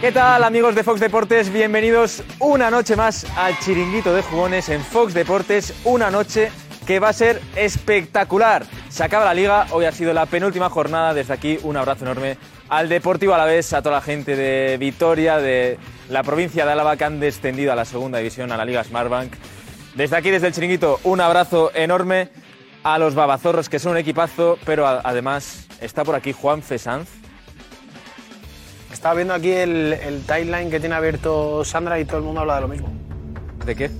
¿Qué tal amigos de Fox Deportes? Bienvenidos una noche más al chiringuito de jugones en Fox Deportes, una noche que va a ser espectacular. Se acaba la liga, hoy ha sido la penúltima jornada, desde aquí un abrazo enorme al Deportivo Alavés, a toda la gente de Vitoria, de la provincia de Álava que han descendido a la segunda división, a la Liga Smartbank. Desde aquí, desde el chiringuito, un abrazo enorme a los babazorros que son un equipazo, pero a- además está por aquí Juan Fesanz. Estaba viendo aquí el, el timeline que tiene abierto Sandra y todo el mundo habla de lo mismo. ¿De qué?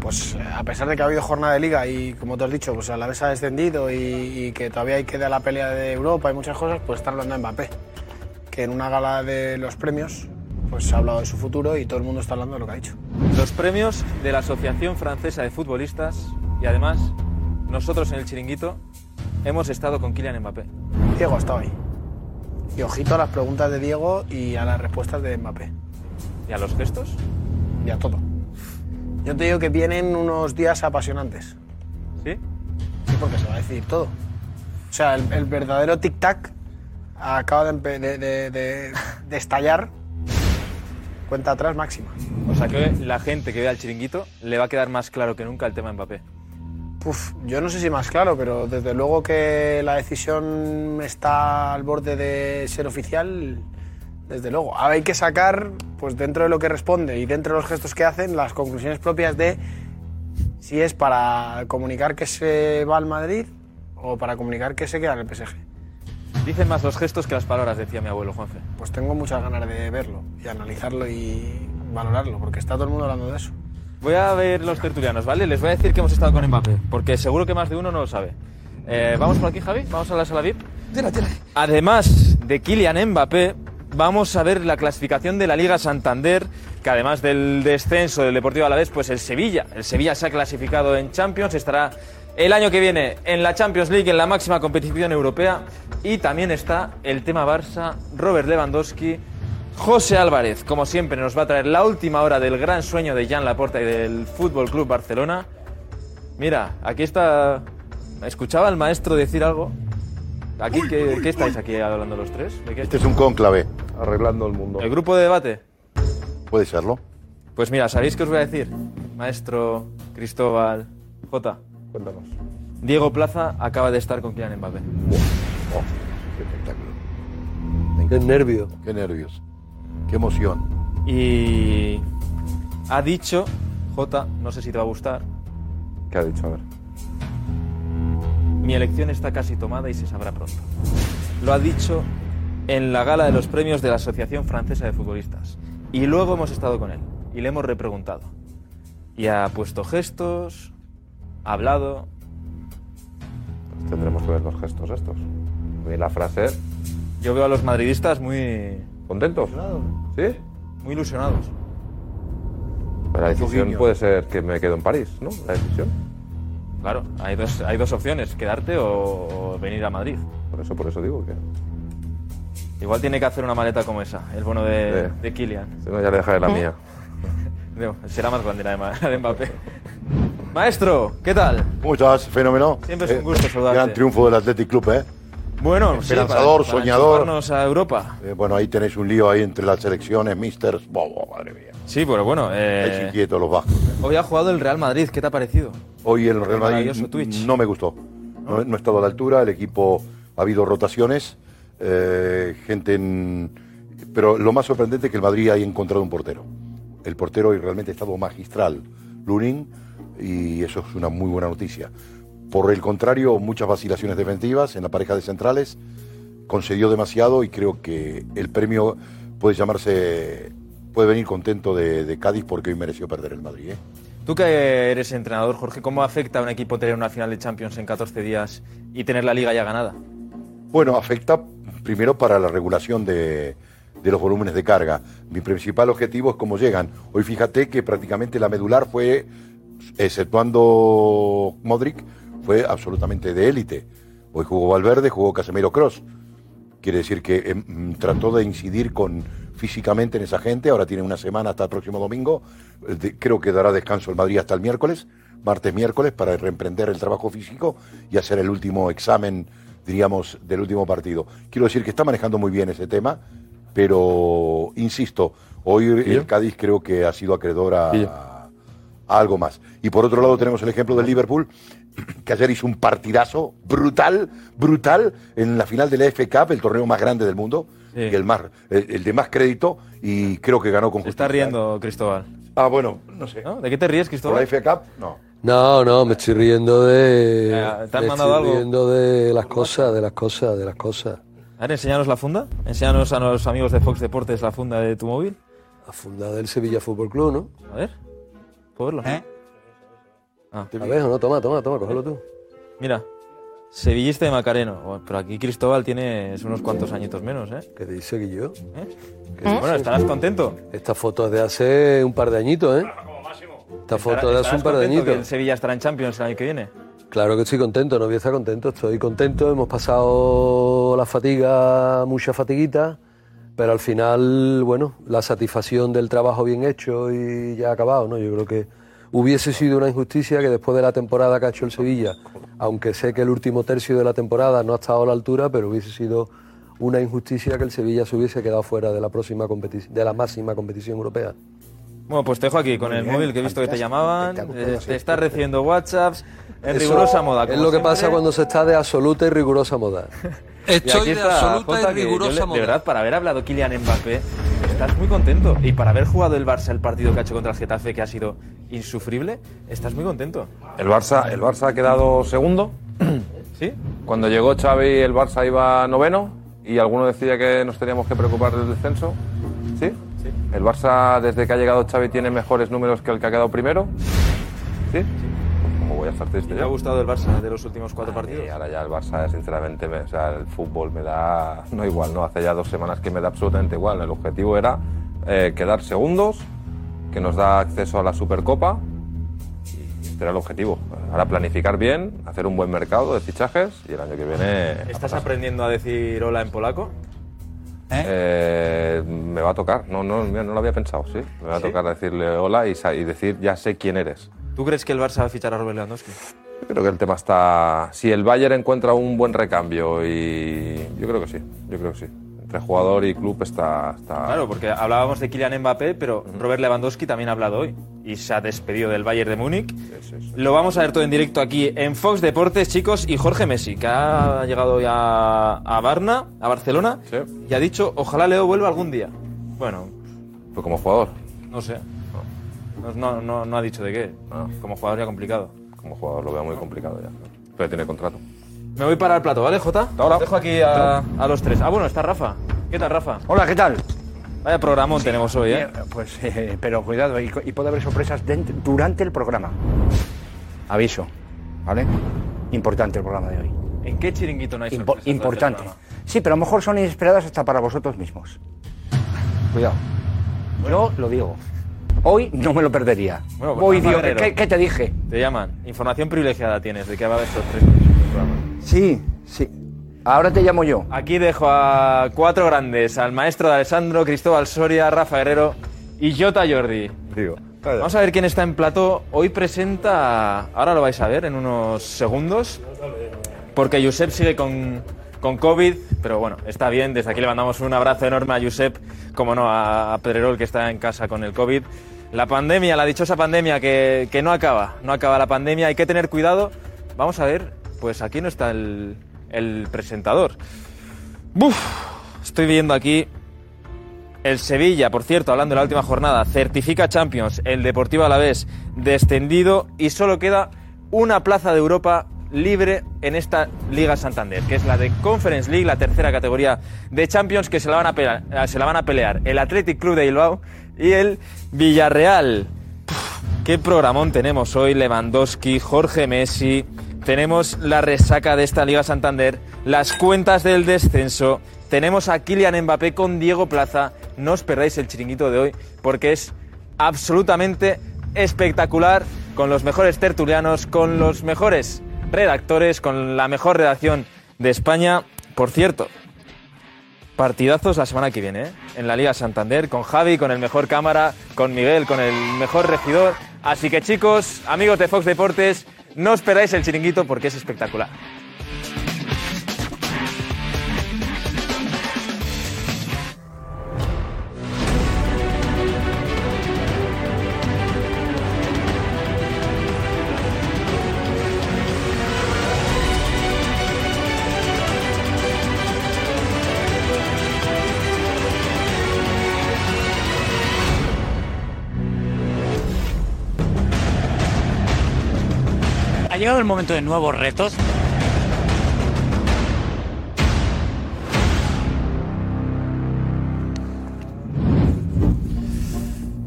Pues eh, a pesar de que ha habido jornada de liga y como te has dicho, pues a la vez ha descendido y, y que todavía hay que dar la pelea de Europa y muchas cosas, pues están hablando de Mbappé. Que en una gala de los premios, pues se ha hablado de su futuro y todo el mundo está hablando de lo que ha dicho. Los premios de la Asociación Francesa de Futbolistas y además nosotros en el chiringuito hemos estado con Kylian Mbappé. Diego ha estado ahí. Y ojito a las preguntas de Diego y a las respuestas de Mbappé. ¿Y a los gestos? Y a todo. Yo te digo que vienen unos días apasionantes. ¿Sí? Sí, porque se va a decidir todo. O sea, el, el verdadero tic-tac acaba de- de- de- de estallar. Cuenta atrás máxima. O sea que la gente que vea el chiringuito le va a quedar más claro que nunca el tema Mbappé. Uf, yo no sé si más claro, pero desde luego que la decisión está al borde de ser oficial, desde luego. Ahora hay que sacar, pues dentro de lo que responde y dentro de los gestos que hacen, las conclusiones propias de si es para comunicar que se va al Madrid o para comunicar que se queda en el PSG. Dicen más los gestos que las palabras, decía mi abuelo Juanfe. Pues tengo muchas ganas de verlo y analizarlo y valorarlo, porque está todo el mundo hablando de eso. Voy a ver los tertulianos, ¿vale? Les voy a decir que hemos estado con Mbappé, porque seguro que más de uno no lo sabe. Eh, ¿Vamos por aquí, Javi? ¿Vamos a la sala VIP? Además de Kylian Mbappé, vamos a ver la clasificación de la Liga Santander, que además del descenso del Deportivo Alavés, pues el Sevilla. El Sevilla se ha clasificado en Champions, estará el año que viene en la Champions League, en la máxima competición europea. Y también está el tema Barça, Robert Lewandowski, José Álvarez, como siempre, nos va a traer la última hora del gran sueño de Jan Laporta y del Fútbol Club Barcelona. Mira, aquí está. ¿Escuchaba el maestro decir algo? Aquí, ¿qué, qué estáis aquí hablando los tres? ¿De qué? Este es un cónclave, arreglando el mundo. ¿El grupo de debate? Puede serlo. Pues mira, ¿sabéis qué os voy a decir? Maestro Cristóbal J. Cuéntanos. Diego Plaza acaba de estar con Kylian Mbappé. Oh, qué espectáculo. Qué nervio. Qué nervios. Qué emoción. Y ha dicho, J, no sé si te va a gustar, ¿Qué ha dicho? A ver. mi elección está casi tomada y se sabrá pronto. Lo ha dicho en la gala de los premios de la Asociación Francesa de Futbolistas. Y luego hemos estado con él y le hemos repreguntado. Y ha puesto gestos, ha hablado. Pues tendremos que ver los gestos estos. Y la frase, Yo veo a los madridistas muy, ¿contentos? ¿Sí? muy ilusionados. Pero la decisión puede ser que me quedo en París, ¿no? La decisión. Claro, hay dos, hay dos opciones, quedarte o, o venir a Madrid. Por eso, por eso digo que. Igual tiene que hacer una maleta como esa, el bono de, Sí. de Kylian. Si no, ya le dejaré la mía. No, será más grande la de, Ma- la de Mbappé. Maestro, ¿qué tal? ¿Cómo estás? Fenómeno. Siempre es un gusto saludarte. Gran triunfo del Athletic Club, ¿eh? Bueno, sí, Esperanzador, para- para soñador. a Europa. Eh, Bueno, ahí tenéis un lío ahí entre las selecciones, misters. Buah, buah, madre mía. Sí, pero bueno, eh, inquietos los vascos. ¿eh? hoy ha jugado el Real Madrid, ¿qué te ha parecido? Hoy el Real Madrid maravilloso Twitch. no me gustó. No, no he estado a la altura. El equipo ha habido rotaciones. eh, gente en... Pero lo más sorprendente es que el Madrid haya encontrado un portero. El portero hoy realmente ha estado magistral, Lunin, y eso es una muy buena noticia. Por el contrario, muchas vacilaciones defensivas en la pareja de centrales. Concedió demasiado y creo que el premio puede llamarse, puede venir contento de, de Cádiz porque hoy mereció perder el Madrid. ¿eh? Tú que eres entrenador, Jorge, ¿cómo afecta a un equipo tener una final de Champions en 14 días y tener la liga ya ganada? Bueno, afecta primero para la regulación de, de los volúmenes de carga. Mi principal objetivo es cómo llegan. Hoy fíjate que prácticamente la medular fue, exceptuando Modric, fue absolutamente de élite. Hoy jugó Valverde, jugó Casemiro Cross. Quiere decir que eh, mm, trató de incidir con físicamente en esa gente. Ahora tiene una semana hasta el próximo domingo. Eh, de- creo que dará descanso el Madrid hasta el miércoles, martes, miércoles, para reemprender el trabajo físico y hacer el último examen, diríamos, del último partido. Quiero decir que está manejando muy bien ese tema, pero insisto, hoy el Cádiz creo que ha sido acreedor a, a algo más. Y por otro lado tenemos el ejemplo del Liverpool, que ayer hizo un partidazo brutal, brutal, en la final de la FA Cup, el torneo más grande del mundo, Sí. y el, más, el, el de más crédito, y creo que ganó con Se está riendo, Cristóbal. Ah, bueno, no sé. ¿No? ¿De qué te ríes, ¿Por Cristóbal? la FA Cup? No. No, no, me estoy riendo de. Ya, ¿te han me mandado estoy algo? riendo de las cosas, de las cosas, de las cosas. A ver, enséñanos la funda. Enséñanos a los amigos de Fox Deportes la funda de tu móvil. La funda del Sevilla Fútbol Club, ¿no? A ver. ¿Puedo verlo? ¿Eh? Ah, A ver, no, toma, toma, toma, cógelo tú. mira. Sevillista de Macareno. Bueno, Pero aquí Cristóbal tienes unos cuantos añitos menos, ¿eh? ¿Qué dice que yo? ¿Eh? Bueno, ¿estarás contento? Esta foto es de hace un par de añitos, ¿eh? Esta foto de hace un ¿Estarás par de contento que el añitos. Sevilla estará en Champions el año que viene? Claro que estoy contento, no voy a estar contento, estoy contento, hemos pasado la fatiga, mucha fatiguita, pero al final, bueno, la satisfacción del trabajo bien hecho y ya acabado, ¿no? Yo creo que hubiese sido una injusticia que después de la temporada que ha hecho el Sevilla, aunque sé que el último tercio de la temporada no ha estado a la altura, pero hubiese sido una injusticia que el Sevilla se hubiese quedado fuera de la próxima competición, de la máxima competición europea. Bueno, pues te dejo aquí con el bien, móvil que he visto que te llamaban. eh, te estás recibiendo WhatsApps en Eso rigurosa moda. Es lo que siempre. pasa cuando se está de absoluta y rigurosa moda. Y aquí Estoy de está absoluta Jota, y que yo rigurosa le- De verdad, para haber hablado Kylian Mbappé, estás muy contento. Y para haber jugado el Barça el partido que ha hecho contra el Getafe, que ha sido insufrible, estás muy contento. El Barça, el Barça ha quedado segundo. ¿Sí? Cuando llegó Xavi, el Barça iba noveno y alguno decía que nos teníamos que preocupar del descenso. ¿Sí? Sí. El Barça, desde que ha llegado Xavi, tiene mejores números que el que ha quedado primero. ¿Sí? ¿Cómo voy a estar triste ¿Te ha gustado el Barça de los últimos cuatro Y partidos? ahora ya el Barça, sinceramente, me- o sea, el fútbol me da. No igual, ¿no? Hace ya dos semanas que me da absolutamente igual. El objetivo era eh, quedar segundos, que nos da acceso a la Supercopa. Y este era el objetivo. Ahora planificar bien, hacer un buen mercado de fichajes y el año que viene. a ¿Estás pasar. aprendiendo a decir hola en polaco? Eh, me va a tocar, no, no, no lo había pensado, sí. Me va a ¿Sí? tocar decirle hola y, y decir ya sé quién eres. ¿Tú crees que el Barça va a fichar a Robert Lewandowski? Yo creo que el tema está. Si el Bayern encuentra un buen recambio y. Yo creo que sí, yo creo que sí. Entre jugador y club está. está... Claro, porque hablábamos de Kylian Mbappé, pero Robert Lewandowski también ha hablado hoy y se ha despedido del Bayern de Múnich. Sí, sí, sí. Lo vamos a ver todo en directo aquí en Fox Deportes, chicos, y Jorge Messi, que ha llegado ya a Varna, a Barcelona, Sí. y ha dicho, ojalá Leo vuelva algún día. Bueno, Pues como jugador. no sé. No, no, no, no ha dicho de qué. No. Como jugador ya complicado. Como jugador lo veo muy complicado ya. Pero tiene contrato. Me voy para el plato, ¿vale, Jota? ahora. Dejo aquí a, a los tres. Ah, bueno, está Rafa. ¿Qué tal, Rafa? Hola, ¿qué tal? Vaya programón tenemos hoy, ¿eh? Eh, Pues, eh, pero cuidado, y, y puede haber sorpresas dent- durante el programa. Aviso, ¿vale? Importante el programa de hoy. ¿En qué chiringuito no hay Impo- sorpresas durante el importante. programa? Sí, pero a lo mejor son inesperadas hasta para vosotros mismos. Cuidado. Yo lo digo. Hoy no me lo perdería. Bueno, pues Guerrero. ¿qué, qué te dije? Te llaman. Información privilegiada tienes de que va a haber el programa. Sí, sí. Ahora te llamo yo. Aquí dejo a cuatro grandes, al maestro de Alessandro, Cristóbal Soria, Rafa Guerrero y Jota Jordi. Digo. Vamos a ver quién está en plató. Hoy presenta, ahora lo vais a ver en unos segundos, porque Josep sigue con, con COVID, pero bueno, está bien. Desde aquí le mandamos un abrazo enorme a Josep, como no, a, Pedrerol que está en casa con el COVID. La pandemia, la dichosa pandemia que, no acaba, no acaba la pandemia, hay que tener cuidado. Vamos a ver, pues aquí no está el, presentador. Buf, estoy viendo aquí el Sevilla, por cierto, hablando de la última jornada, certifica Champions, el Deportivo Alavés descendido y solo queda una plaza de Europa libre en esta Liga Santander, que es la de Conference League, la tercera categoría de Champions que se la van a pelear, se la van a pelear el Athletic Club de Bilbao y el Villarreal. Qué programón tenemos hoy, Lewandowski, Jorge Messi, tenemos la resaca de esta Liga Santander, las cuentas del descenso tenemos a Kylian Mbappé con Diego Plaza. No os perdáis el chiringuito de hoy porque es absolutamente espectacular con los mejores tertulianos, con los mejores redactores, con la mejor redacción de España. Por cierto, partidazos la semana que viene, ¿eh? en la Liga Santander, con Javi, con el mejor cámara, con Miguel, con el mejor regidor. Así que chicos, amigos de Fox Deportes, no os perdáis el chiringuito porque es espectacular. Llegado el momento de nuevos retos.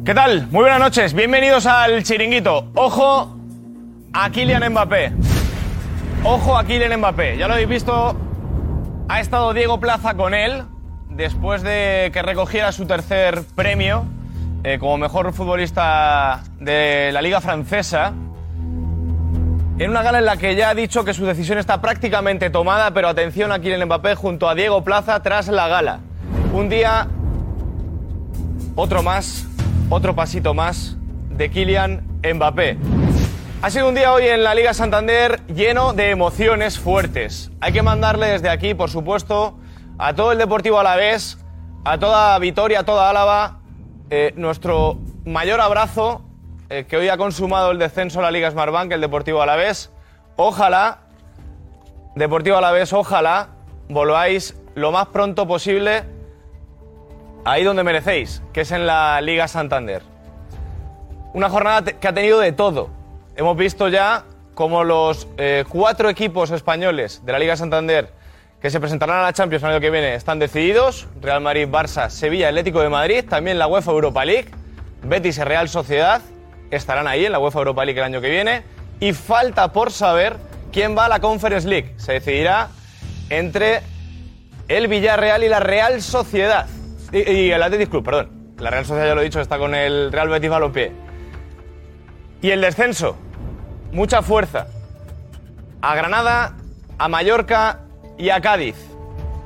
¿Qué tal? Muy buenas noches, bienvenidos al Chiringuito. Ojo a Kylian Mbappé. Ojo a Kylian Mbappé. Ya lo habéis visto, ha estado Diego Plaza con él después de que recogiera su tercer premio eh, como mejor futbolista de la Liga Francesa. En una gala en la que ya ha dicho que su decisión está prácticamente tomada, pero atención a Kylian Mbappé junto a Diego Plaza tras la gala. Un día otro más, otro pasito más de Kylian Mbappé. Ha sido un día hoy en la Liga Santander lleno de emociones fuertes. Hay que mandarle desde aquí, por supuesto, a todo el Deportivo Alavés, a toda Vitoria, a toda Álava, eh, nuestro mayor abrazo eh, que hoy ha consumado el descenso a la Liga Smartbank, el Deportivo Alavés. Ojalá, Deportivo Alavés, ojalá volváis lo más pronto posible ahí donde merecéis, que es en la Liga Santander. Una jornada que ha tenido de todo. Hemos visto ya como los eh, cuatro equipos españoles de la Liga Santander que se presentarán a la Champions el año que viene están decididos. Real Madrid, Barça, Sevilla, Atlético de Madrid, también la UEFA Europa League, Betis y Real Sociedad estarán ahí en la UEFA Europa League el año que viene. Y falta por saber quién va a la Conference League. Se decidirá entre el Villarreal y la Real Sociedad. Y, el Athletic Club, perdón. La Real Sociedad, ya lo he dicho, está con el Real Betis Balompié. Y el descenso. Mucha fuerza. A Granada, a Mallorca y a Cádiz.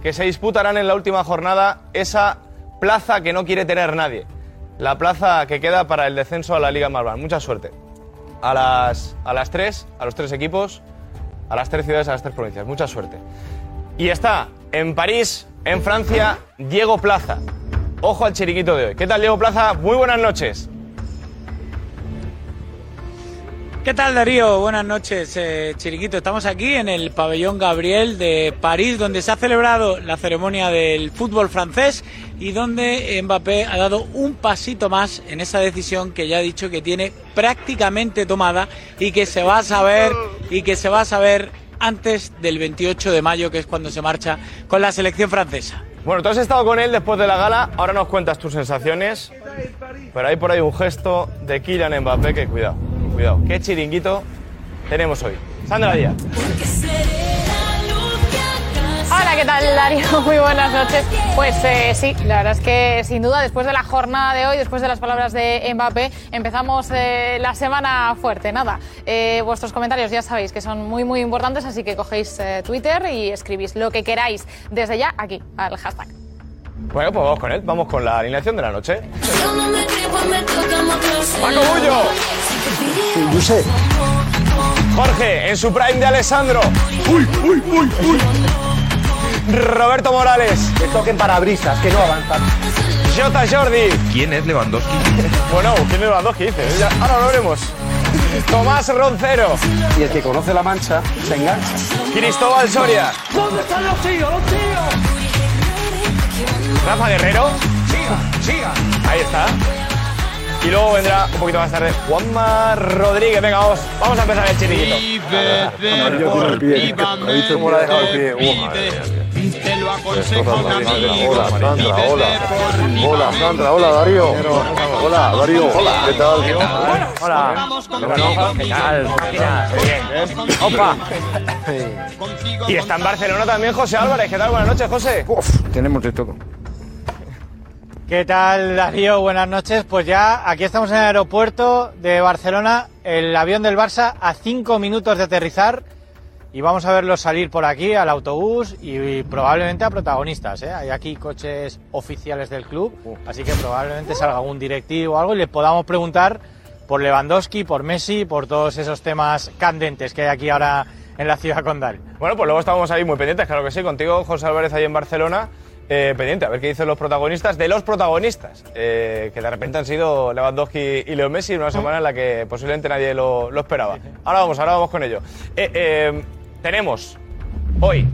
Que se disputarán en la última jornada esa plaza que no quiere tener nadie. La plaza que queda para el descenso a la Liga Marban. Mucha suerte. A las, a las tres, a los tres equipos, a las tres ciudades, a las tres provincias. Mucha suerte. Y está en París, en Francia, Diego Plaza. Ojo al chiriquito de hoy. ¿Qué tal, Diego Plaza? Muy buenas noches. ¿Qué tal Darío? Buenas noches, eh, Chiriquito. Estamos aquí en el pabellón Gabriel de París, donde se ha celebrado la ceremonia del fútbol francés y donde Mbappé ha dado un pasito más en esa decisión que ya ha dicho que tiene prácticamente tomada y que se va a saber y que se va a saber antes del 28 de mayo, que es cuando se marcha con la selección francesa. Bueno, tú has estado con él después de la gala, ahora nos cuentas tus sensaciones. Pero hay por ahí un gesto de Kylian Mbappé que cuidado, cuidado. ¿Qué chiringuito tenemos hoy? Sandra Díaz. Hola, ¿qué tal, Darío? Muy buenas noches. Pues eh, sí, la verdad es que sin duda, después de la jornada de hoy, después de las palabras de Mbappé, empezamos eh, la semana fuerte. Nada, eh, vuestros comentarios ya sabéis que son muy, muy importantes, así que cogéis eh, Twitter y escribís lo que queráis desde ya aquí, al hashtag. Bueno, pues vamos con él, vamos con la alineación de la noche. Paco Bullo. Jorge, en su prime de Alessandro. Uy, uy, uy, uy. Roberto Morales. Que toquen parabrisas, que no avanzan. Jota Jordi. ¿Quién es Lewandowski? Bueno, ¿quién es Lewandowski? Dice. Ya- ahora lo veremos. Tomás Roncero. Y el que conoce la mancha se engancha. Cristóbal Soria. ¿Dónde están los tíos, los tíos? Rafa Guerrero. Siga, siga. Ahí está. Y luego vendrá un poquito más tarde Juanma Rodríguez. Venga, vamos, vamos a empezar el chiringuito. ¿Cómo lo ha dejado el pie? Uh, madre mía. Hola, Sandra, hola. Hola, Sandra, hola, Darío. Hola, Darío. ¿Qué tal? Hola. ¿Qué tal? Opa. Y está en Barcelona también José Álvarez. ¿Qué tal? Buenas noches, José. Tenemos de todo. ¿Qué tal, Darío? Buenas noches. Pues ya aquí estamos en el aeropuerto de Barcelona, el avión del Barça a cinco minutos de aterrizar y vamos a verlos salir por aquí al autobús y, probablemente a protagonistas. ¿eh? Hay aquí coches oficiales del club, así que probablemente salga algún directivo o algo y le podamos preguntar por Lewandowski, por Messi, por todos esos temas candentes que hay aquí ahora en la ciudad condal. Bueno, pues luego estamos ahí muy pendientes, claro que sí, contigo, José Álvarez, ahí en Barcelona. eh, pendiente, a ver qué dicen los protagonistas de los protagonistas, eh, que de repente han sido Lewandowski y Leo Messi en una semana en la que posiblemente nadie lo, lo esperaba. Ahora vamos, ahora vamos con ello. Eh, eh, tenemos hoy,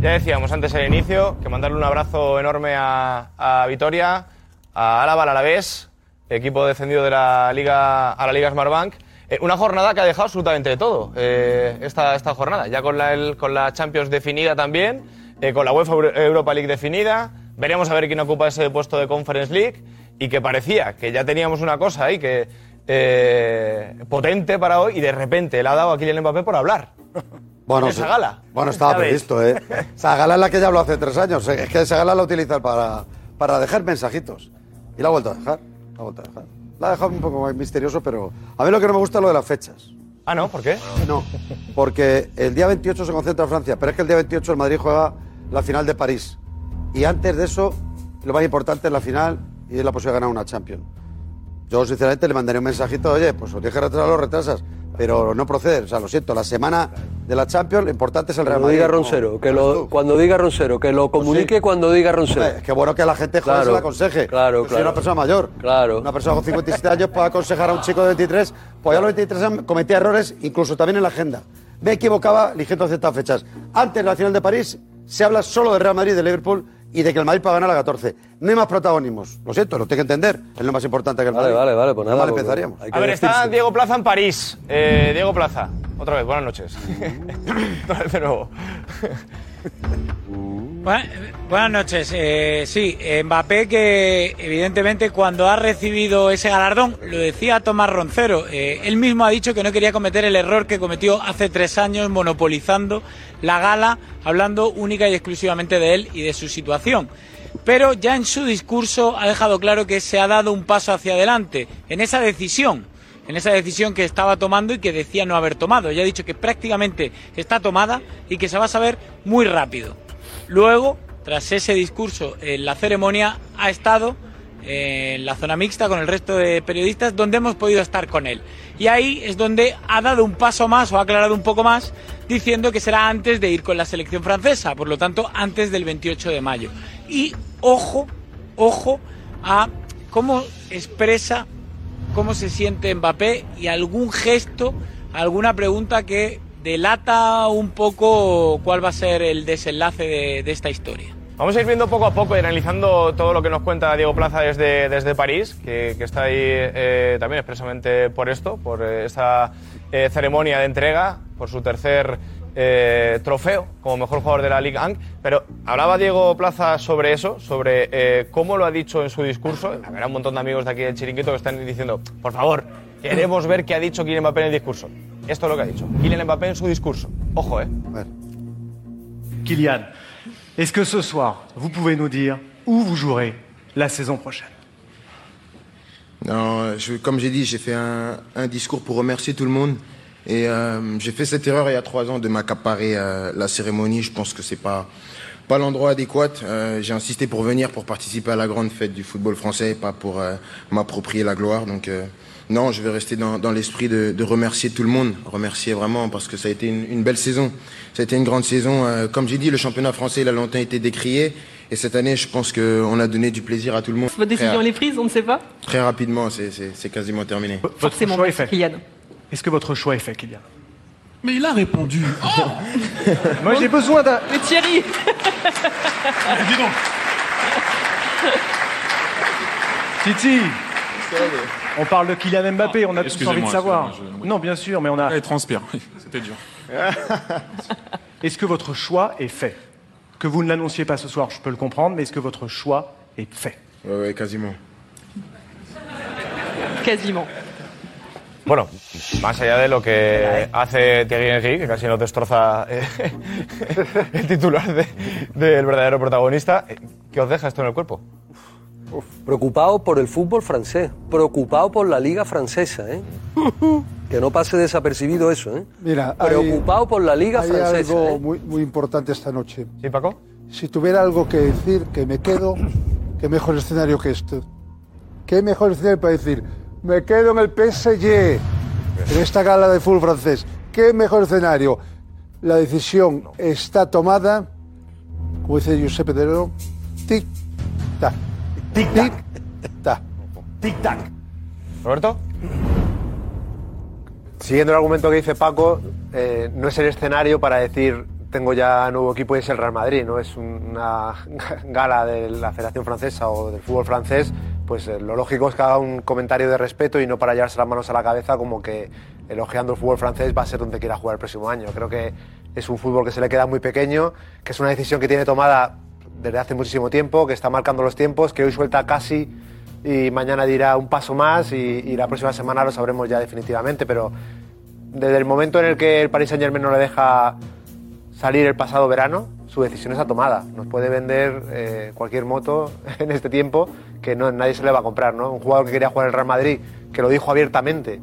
ya decíamos antes el inicio, que mandarle un abrazo enorme a, a Vitoria, a Álava, al Alavés, equipo defendido de la Liga, a la Liga Smartbank. Eh, una jornada que ha dejado absolutamente de todo eh, esta, esta jornada, ya con la, el- con la Champions definida también, eh, con la UEFA Euro- Europa League definida, veremos a ver quién ocupa ese puesto de Conference League y que parecía que ya teníamos una cosa ahí que eh, potente para hoy y de repente le ha dado a Kylian Mbappé por hablar. Bueno, esa gala. Bueno, estaba previsto, ¿eh? Esa gala es la que ya habló hace tres años. Es que esa gala la utilizan para, para dejar mensajitos. Y la ha vuelto a dejar. La ha vuelto a dejar. La ha dejado un poco más misterioso, pero a mí lo que no me gusta es lo de las fechas. Ah, ¿no? ¿Por qué? No, porque el día 28 se concentra Francia, pero es que el día 28 el Madrid juega la final de París. Y antes de eso, lo más importante es la final y es la posibilidad de ganar una Champions. Yo, sinceramente, le mandaré un mensajito, oye, pues os dije retrasar los retrasas, pero no procede. O sea, lo siento, la semana de la Champions, lo importante es el Real Madrid. diga Ronsero, que lo, cuando diga Ronsero, que lo comunique cuando diga. Hombre, es que bueno que la gente joven Claro, se la aconseje. claro, Yo soy claro. una persona mayor. Claro. Una persona con 57 años puede aconsejar a un chico de 23. Pues ya a los 23 años cometía errores, incluso también en la agenda. Me equivocaba eligiendo ciertas fechas. Antes de la final de París se habla solo del Real Madrid y de Liverpool y de que el Madrid pueda ganar a la 14. No hay más protagonismos. Lo siento, lo tengo que entender. Es lo más importante que el Vale, Madrid. vale, vale, pues nada, Mal pues empezaríamos. hay que A ver, está. Diego Plaza en París. Eh, Diego Plaza, otra vez, buenas noches. otra vez de nuevo. Buena- Buenas noches. Eh, sí, Mbappé que evidentemente cuando ha recibido ese galardón, lo decía Tomás Roncero, eh, él mismo ha dicho que no quería cometer el error que cometió hace tres años monopolizando la gala, hablando única y exclusivamente de él y de su situación. Pero ya en su discurso ha dejado claro que se ha dado un paso hacia adelante en esa decisión en esa decisión que estaba tomando y que decía no haber tomado. Ya ha dicho que prácticamente está tomada y que se va a saber muy rápido. Luego, tras ese discurso en la ceremonia, ha estado eh, en la zona mixta con el resto de periodistas donde hemos podido estar con él. Y ahí es donde ha dado un paso más o ha aclarado un poco más diciendo que será antes de ir con la selección francesa, por lo tanto antes del 28 de mayo. Y ojo, ojo a cómo expresa cómo se siente Mbappé y algún gesto, alguna pregunta que delata un poco cuál va a ser el desenlace de, esta historia. Vamos a ir viendo poco a poco y analizando todo lo que nos cuenta Diego Plaza desde, desde París, que, que está ahí eh, también expresamente por esto, por eh, esta eh, ceremonia de entrega, por su tercer trofeo como mejor jugador de la Liga ANG. Pero hablaba Diego Plaza sobre eso, sobre cómo lo ha dicho en su discurso. Habrá un montón de amigos de aquí del Chiringuito que están diciendo, por favor, queremos ver qué ha dicho Kylian Mbappé en el discurso. Esto es lo que ha dicho. Kylian Mbappé en su discurso. Ojo, eh. Kylian, est-ce que ce soir, vous pouvez nous dire où vous jouerez la saison prochaine? Non, je- comme j'ai dit, j'ai fait un, un discours pour remercier tout le monde. Et euh, j'ai fait cette erreur il y a trois ans de m'accaparer euh, la cérémonie. Je pense que c'est pas pas l'endroit adéquat. Euh, j'ai insisté pour venir pour participer à la grande fête du football français, pas pour euh, m'approprier la gloire. Donc euh, non, je vais rester dans, dans l'esprit de, de remercier tout le monde, remercier vraiment parce que ça a été une, une belle saison. Ça a été une grande saison. Euh, comme j'ai dit, le championnat français il a longtemps été décrié. Et cette année, je pense qu'on a donné du plaisir à tout le monde. Votre décision, est prise, on ne sait pas Très rapidement, c'est- c'est c'est quasiment terminé. Votre Forcément, choix est fait. Kylian. Est-ce que votre choix est fait, Kylian? Mais il a répondu. Moi, j'ai besoin d'un. Mais Thierry Dis donc. Titi On parle de Kylian Mbappé, on a tous envie de savoir. je- Non, bien sûr, mais on a. Il transpire. C'était dur. Est-ce que votre choix est fait? Que vous ne l'annonciez pas ce soir, je peux le comprendre, mais est-ce que votre choix est fait? Ouais, quasiment. Quasiment. Bueno, más allá de lo que hace Thierry Henry, que casi nos destroza eh, el titular de- del verdadero protagonista, eh, ¿qué os deja esto en el cuerpo? Preocupado por el fútbol francés, preocupado por la liga francesa, ¿eh? Que no pase desapercibido eso, ¿eh? Mira, hay- preocupado por la liga hay francesa. algo ¿eh? muy, muy importante esta noche. ¿Sí, Paco? Si tuviera algo que decir, que me quedo, qué mejor escenario que esto. Qué mejor escenario para decir, me quedo en el PSG, en esta gala de fútbol francés. Qué mejor escenario. La decisión está tomada, como dice Giuseppe Delero, tic-tac. Tic-tac. Tic-tac. ¿Roberto? Siguiendo el argumento que dice Paco, eh, no es el escenario para decir tengo ya nuevo equipo y es el Real Madrid, no es una gala de la Federación Francesa o del fútbol francés, pues eh, lo lógico es que haga un comentario de respeto y no para llevarse las manos a la cabeza como que elogiando el fútbol francés va a ser donde quiera jugar el próximo año. Creo que es un fútbol que se le queda muy pequeño, que es una decisión que tiene tomada desde hace muchísimo tiempo, que está marcando los tiempos, que hoy suelta casi y mañana dirá un paso más y, y la próxima semana lo sabremos ya definitivamente, pero desde el momento en el que el Paris Saint Germain no le deja salir el pasado verano, su decisión está tomada. Nos puede vender eh, cualquier moto en este tiempo que no, nadie se le va a comprar. ¿no? Un jugador que quería jugar en el Real Madrid, que lo dijo abiertamente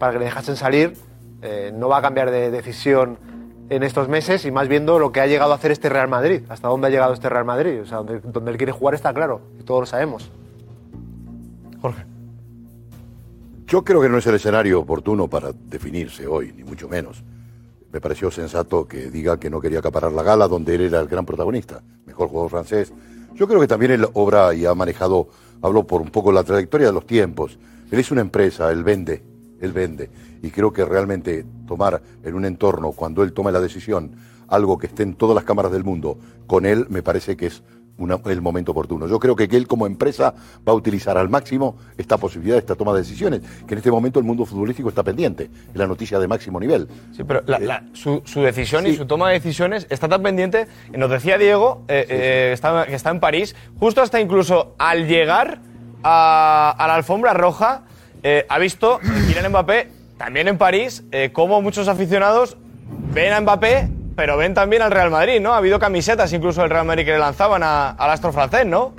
para que le dejasen salir, eh, no va a cambiar de decisión en estos meses y más viendo lo que ha llegado a hacer este Real Madrid, hasta dónde ha llegado este Real Madrid. O sea, donde, donde él quiere jugar está claro, y todos lo sabemos. Yo creo que no es el escenario oportuno para definirse hoy, ni mucho menos. Me pareció sensato que diga que no quería acaparar la gala donde él era el gran protagonista, mejor jugador francés. Yo creo que también él obra y ha manejado, hablo por un poco la trayectoria de los tiempos. Él es una empresa, él vende, él vende. Y creo que realmente tomar en un entorno, cuando él tome la decisión, algo que esté en todas las cámaras del mundo, con él me parece que es una- el momento oportuno. Yo creo que él como empresa va a utilizar al máximo esta posibilidad, esta toma de decisiones, que en este momento el mundo futbolístico está pendiente. Es la noticia de máximo nivel. Sí, pero la- la- su, su decisión y su toma de decisiones está tan pendiente. Nos decía Diego eh, eh, está- que está en París, justo hasta incluso al llegar a, a la alfombra roja, eh, ha visto Kylian Mbappé también en París, eh, cómo muchos aficionados ven a Mbappé, pero ven también al Real Madrid, ¿no? Ha habido camisetas incluso del Real Madrid que le lanzaban a- al astro francés, ¿no?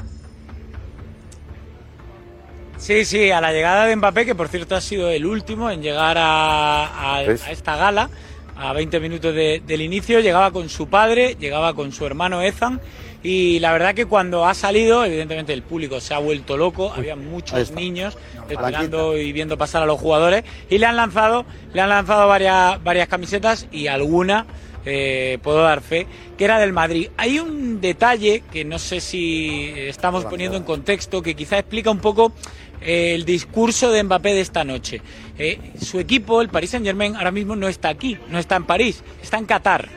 Sí, sí, a la llegada de Mbappé, que por cierto ha sido el último en llegar a, a- ¿Ves? a esta gala, a 20 minutos de- del inicio, llegaba con su padre, llegaba con su hermano Ethan, y la verdad que cuando ha salido, evidentemente el público se ha vuelto loco, había muchos niños esperando y viendo pasar a los jugadores, y le han lanzado, le han lanzado varias, varias camisetas y alguna eh, puedo dar fe, que era del Madrid. Hay un detalle que no sé si estamos poniendo en contexto, que quizá explica un poco eh, el discurso de Mbappé de esta noche. Eh, su equipo, el Paris Saint Germain, ahora mismo no está aquí, no está en París, está en Qatar.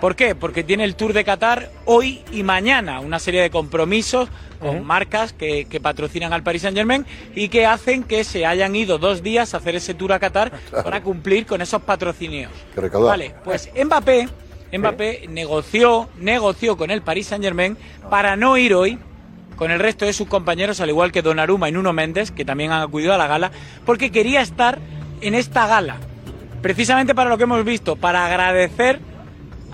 ¿Por qué? Porque tiene el Tour de Qatar hoy y mañana, una serie de compromisos con marcas que, que patrocinan al Paris Saint Germain y que hacen que se hayan ido dos días a hacer ese Tour a Qatar para cumplir con esos patrocinios. Vale, pues Mbappé, Mbappé negoció, negoció con el Paris Saint Germain para no ir hoy con el resto de sus compañeros, al igual que Donnarumma y Nuno Méndez, que también han acudido a la gala, porque quería estar en esta gala. Precisamente para lo que hemos visto, para agradecer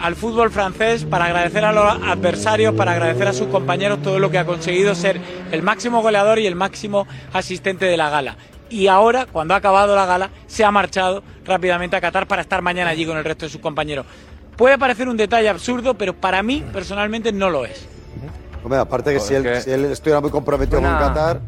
al fútbol francés, para agradecer a los adversarios, para agradecer a sus compañeros todo lo que ha conseguido ser el máximo goleador y el máximo asistente de la gala. Y ahora, cuando ha acabado la gala, se ha marchado rápidamente a Qatar para estar mañana allí con el resto de sus compañeros. Puede parecer un detalle absurdo, pero para mí personalmente no lo es. Hombre, aparte que, si, él, que- si él estuviera muy comprometido con Qatar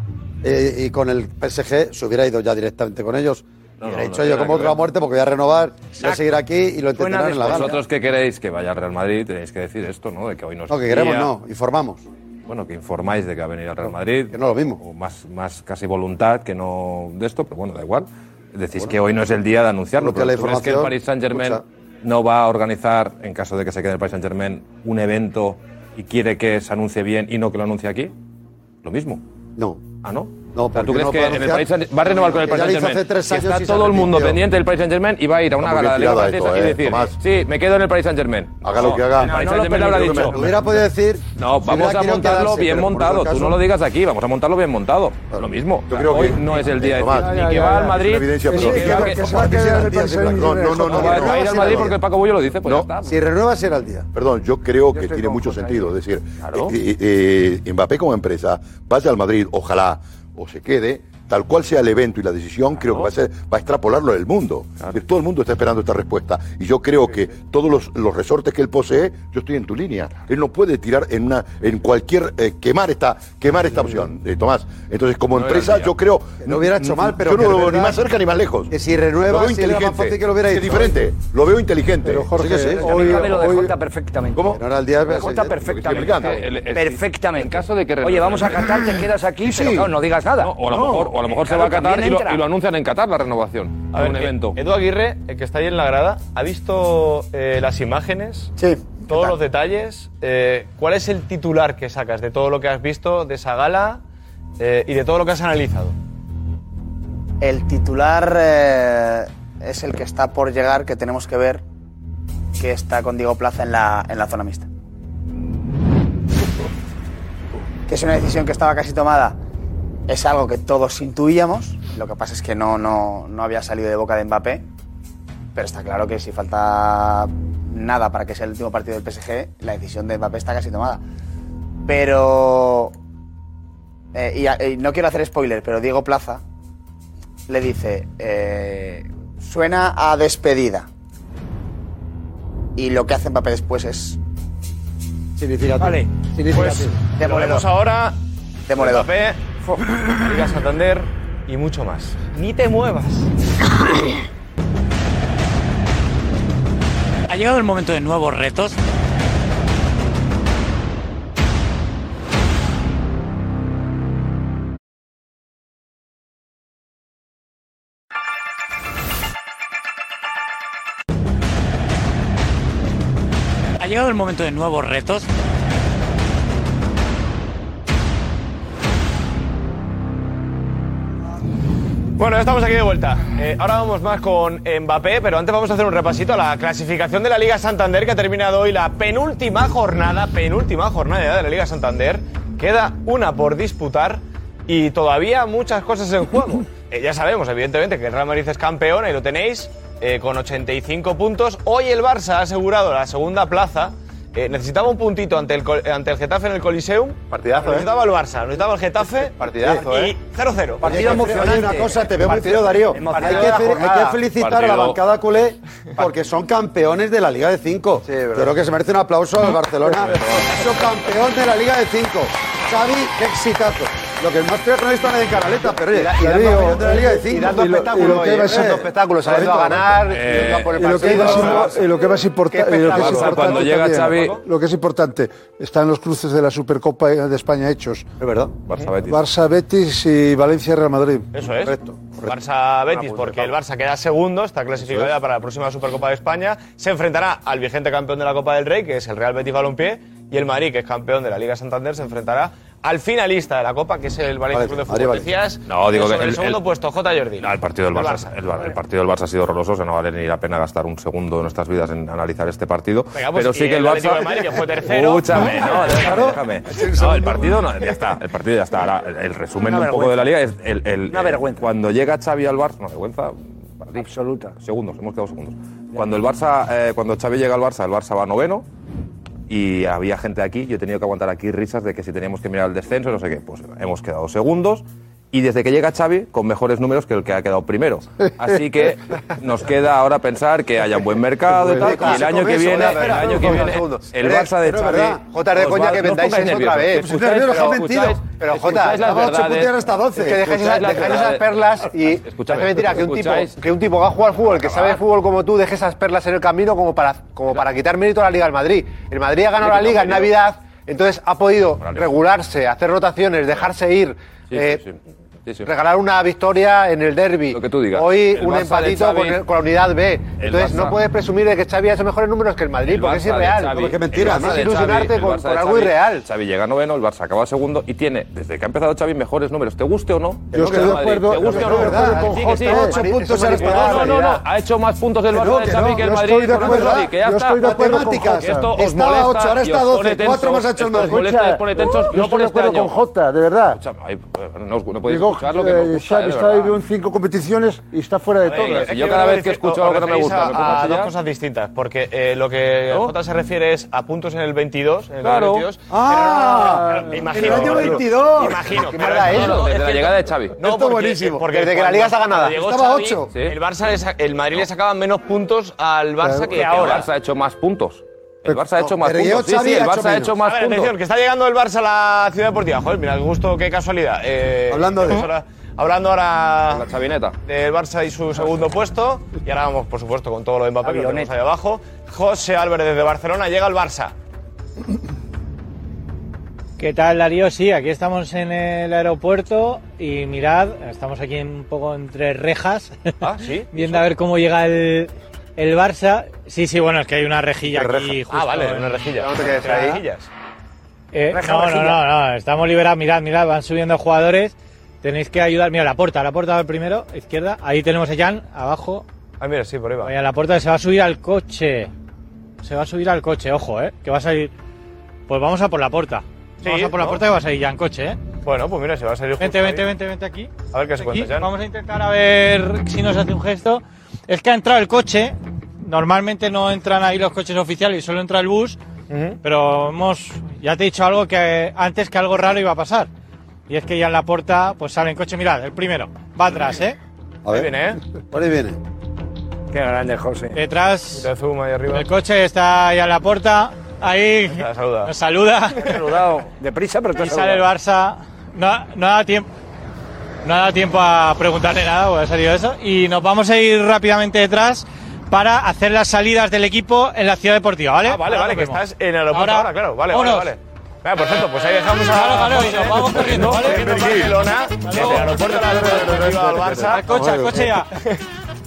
eh, y con el PSG, se hubiera ido ya directamente con ellos. No, no dicho yo como otra ver. muerte porque voy a renovar, voy a seguir aquí y lo entenderán en la gala. Vosotros que queréis que vaya al Real Madrid tenéis que decir esto, ¿no? De que hoy no es No, que queremos no, informamos. Bueno, que informáis de que va a venir al Real Madrid. Que no lo mismo. O más, más casi voluntad que no de esto, pero bueno, da igual. Decís que hoy no es el día de anunciarlo. Porque Pero la ¿tú crees que el información- Paris Saint Germain escucha. no va a organizar, en caso de que se quede el Paris Saint Germain, un evento y quiere que se anuncie bien y no que lo anuncie aquí? Lo mismo. No. Ah, no. No, O sea, ¿Tú crees no que en el Paris va a renovar con el Paris lo Saint hace tres Germain? años Está todo el mundo pendiente del Paris Saint Germain y va a ir a una gala de la Francesa esto, y eh, decir, Tomás. sí, me quedo en el Paris Saint Germain. Haga lo que haga. No, Saint Germain le habrá dicho. no, Hubiera podido decir. No, vamos a montarlo quedarse, bien montado. Tú no lo digas aquí, vamos a montarlo bien montado. Lo mismo. Yo creo Hoy que- no es el día de ni que va al Madrid. No, no, no, no, va a no, ir al no, Madrid no, porque el Paco Bullo lo dice, pues No. ya está. Si renueva, será el día. Perdón, yo creo que tiene mucho sentido. Es decir, eh, eh, eh, Mbappé como empresa, vaya al Madrid, ojalá, o se quede, tal cual sea el evento y la decisión, creo que va a, ser, va a extrapolarlo del mundo. Es todo el mundo está esperando esta respuesta. Y yo creo que todos los, los resortes que él posee, yo estoy en tu línea. Él no puede tirar en una en cualquier, eh, quemar esta quemar esta opción, eh, Tomás. Entonces, como No empresa, el yo creo... Que lo hubiera hecho mal, pero Yo no lo veo ni más cerca ni más lejos. Que si renueva, lo veo más inteligente. fácil que lo hubiera Es hecho. diferente, lo veo inteligente. Pero, Jorge, Sí hoy- lo está perfectamente. ¿Cómo? No el perfectamente. El- el- perfectamente. en caso de que Oye, vamos a Qatar, te quedas aquí, pero claro, no digas nada. No, o a lo No, mejor, o a lo mejor se va a Qatar y lo, entra. y lo anuncian en Qatar la renovación. A A ver, un eh, evento. Edu Aguirre, el que está ahí en la grada, ¿ha visto eh, las imágenes? Sí. Todos los detalles. Eh, ¿Cuál es el titular que sacas de todo lo que has visto de esa gala eh, y de todo lo que has analizado? El titular eh, es el que está por llegar, que tenemos que ver, que está con Diego Plaza en la, en la zona mixta. Que es una decisión que estaba casi tomada. Es algo que todos intuíamos. Lo que pasa es que no, no, no había salido de boca de Mbappé. Pero está claro que si falta nada para que sea el último partido del PSG, la decisión de Mbappé está casi tomada. Pero. eh, y, a- y no quiero hacer spoiler, pero Diego Plaza le dice: eh, Suena a despedida. Y lo que hace Mbappé después es. Significativo. Vale, Significativo. Lo Demoledor. vemos ahora. Demoledor. Mbappé, Liga Santander y mucho más. Ni te muevas. Ha llegado el momento de nuevos retos. Ha llegado el momento de nuevos retos. Bueno, ya estamos aquí de vuelta. Eh, ahora vamos más con Mbappé, pero antes vamos a hacer un repasito a la clasificación de la Liga Santander que ha terminado hoy la penúltima jornada, penúltima jornada de la Liga Santander. Queda una por disputar y todavía muchas cosas en juego. Eh, ya sabemos, evidentemente, que el Real Madrid es campeón, ahí lo tenéis, eh, con 85 puntos. Hoy el Barça ha asegurado la segunda plaza. Eh, necesitaba un puntito ante el, Col- ante el Getafe en el Coliseum. Partidazo, ¿eh? Necesitaba el Barça, necesitaba el Getafe. Partidazo, eh, ¿eh? Y 0-0. Oye, oye, una cosa, te veo muy Partido- frío, Darío. emocionante Hay que, hay que felicitar a la Partido- bancada culé porque son campeones de la Liga de 5. Yo creo que se merece un aplauso al Barcelona. Son campeón de la Liga de 5. Xavi, qué exitazo. Lo que más creo que no he visto a nadie en Canaleta, pero oye, Y dando- campeón de la Liga de y 5. dando Y lo- espectáculo, y lo que oye, va a ser- dando espectáculo, saliendo a Correcto, ganar, Eh, yendo a por el Y lo, que partido. más, y lo que importante Cuando llega Xavi- lo que es importante están los cruces de la Supercopa de España hechos Es verdad. Barça Betis. Barça Betis y Valencia Real Madrid Eso es. Correcto, Barça Betis, porque el Barça queda segundo, está clasificado ya para la próxima Supercopa de España. Se enfrentará al vigente campeón de la Copa del Rey, que es el Real Betis Balompié, y el Madrid, que es campeón de la Liga Santander, se enfrentará al finalista de la Copa, que es el Valencia Club de Fútbol. Decías, No, digo sobre que el, el- segundo el- puesto, J. Jordi. No, el partido del El Barça, el, partido del Barça ha sido horroroso, o sea, no vale ni la pena gastar un segundo de nuestras vidas en analizar este partido. Venga, pues, pero sí que el Barça. de Madrid, que fue tercero. Escúchame, no, déjame, déjame. No, el partido no, ya está, el partido ya está. Ahora, el, el resumen Una un poco de la liga es el, el- Una vergüenza. Cuando llega Xavi al Barça, no, vergüenza. Absoluta. Segundos, hemos quedado segundos. Cuando el Barça, eh, cuando Xavi llega al Barça, el Barça va noveno y había gente aquí, yo he tenido que aguantar aquí risas de que si teníamos que mirar el descenso, no sé qué, pues hemos quedado segundos y desde que llega Xavi con mejores números que el que ha quedado primero. Así que nos queda ahora pensar que haya un buen mercado y tal, y el año que viene, el año que viene, el Barça de Xavi... Jota, de coña va- que vendáis eso otra vez. pero Jota, hasta 12. Es que dejáis, esas, perlas y es mentira que un, tipo, que un tipo que ha jugado al fútbol, que sabe de fútbol como tú, deje esas perlas en el camino como para, como para quitar mérito a la Liga del Madrid. El Madrid ha ganado la Liga en. Navidad, entonces ha podido regularse, hacer rotaciones, dejarse ir eh, regalar una victoria en el derby. Lo que tú digas. Hoy El un Barça empatito Xavi- con, el- con la unidad B. Entonces Barça- no puedes presumir de que Xavi ha hecho mejores números que el Madrid, porque es irreal. Xavi- porque es mentira. No es ilusionarte con, algo irreal. Xavi llega noveno, el Barça acaba segundo y tiene, desde que ha empezado Xavi, mejores números. ¿Te guste o no? Yo no estoy de el Madrid. acuerdo- ¿Te guste o no? No, no, no. Ha hecho más puntos el Barça de Xavi no, que el Madrid. yo está. estoy de acuerdo con Estaba ahora está os doce, pone cuatro tensos. más ha hecho el Madrid. no por este año. con Jota, de verdad. No, no podéis Que eh, gusta, Xavi de está verdad. en cinco competiciones y está fuera de todo. es que yo cada vez que escucho algo que no me gusta, a, me pongo a dos cosas distintas, porque eh, lo que Jota se refiere es a puntos en el 22, en el Claro. 22. Ah, pero no, no, me imagino. en el año Arturo, 22. Imagino. ¿Qué pero mierda no, es? no, Desde es la llegada de Xavi. No, Esto porque, buenísimo. porque Desde que la liga está ganada. Estaba Xavi, ocho. Sí. El, Barça el Madrid le sacaba menos puntos al Barça que ahora. El Barça ha hecho más puntos. El Barça ha hecho más puntos. Sí, sí, el Barça ha hecho más A ver, puntos. atención, que está llegando el Barça a la Ciudad Deportiva. Joder, mira, qué gusto, qué casualidad. Eh, Hablando de- ahora- hablando ahora La chavineta. del Barça y su segundo puesto. Y ahora vamos, por supuesto, con todo lo de Mbappé que lo tenemos ahí abajo. José Álvarez desde Barcelona llega al Barça. ¿Qué tal, Darío? Sí, aquí estamos en el aeropuerto y mirad, estamos aquí un poco entre rejas, Ah, sí. viendo a ver cómo llega el, el Barça. Sí, sí, bueno, es que hay una rejilla aquí justo Ah, vale, una rejilla. No te quedes Entre ahí. rejillas. Eh, Reja, no, no, rejilla. no, no, estamos liberados. Mirad, mirad, van subiendo jugadores. Tenéis que ayudar. Mira, la puerta, la puerta del primero, izquierda. Ahí tenemos a Jan, abajo. Ah, mira, sí, por ahí va. Vaya, la puerta se va a subir al coche. Se va a subir al coche, ojo, eh. Que va a salir. Pues vamos a por la puerta. Sí, vamos a por la puerta que va a salir Jan coche, eh. Bueno, pues mira, se va a salir justo Vente, ahí. vente, vente, vente aquí. A ver qué se Aquí, cuenta, Jan. Vamos a intentar a ver si nos hace un gesto. Es que ha entrado el coche. Normalmente no entran ahí los coches oficiales, solo entra el bus. Pero hemos, ya te he dicho algo que antes que algo raro iba a pasar. Y es que ya en la puerta pues sale en coche, mirad, el primero. Va atrás, ¿eh? A Ahí ver, viene, ¿eh? por ahí viene. Qué grande, José. Detrás De zoom ahí arriba. el coche está ya en la puerta. Ahí La saluda. nos saluda. Saludado. Deprisa, pero te Y sale el Barça. No, no da tiempo. No ha dado tiempo a preguntarle nada, porque ha salido eso. Y nos vamos a ir rápidamente detrás para hacer las salidas del equipo en la ciudad deportiva, ¿vale? Ah, vale, Ahora vale, que estás en el aeropuerto Ahora- ahora, claro. Vale, vale, vale. Venga, perfecto, pues ahí dejamos a Claro, claro, y nos vamos corriendo, ¿vale? corriendo a Barcelona, desde el aeropuerto de la Ciudad Deportiva al Barça. Al coche, al coche ya.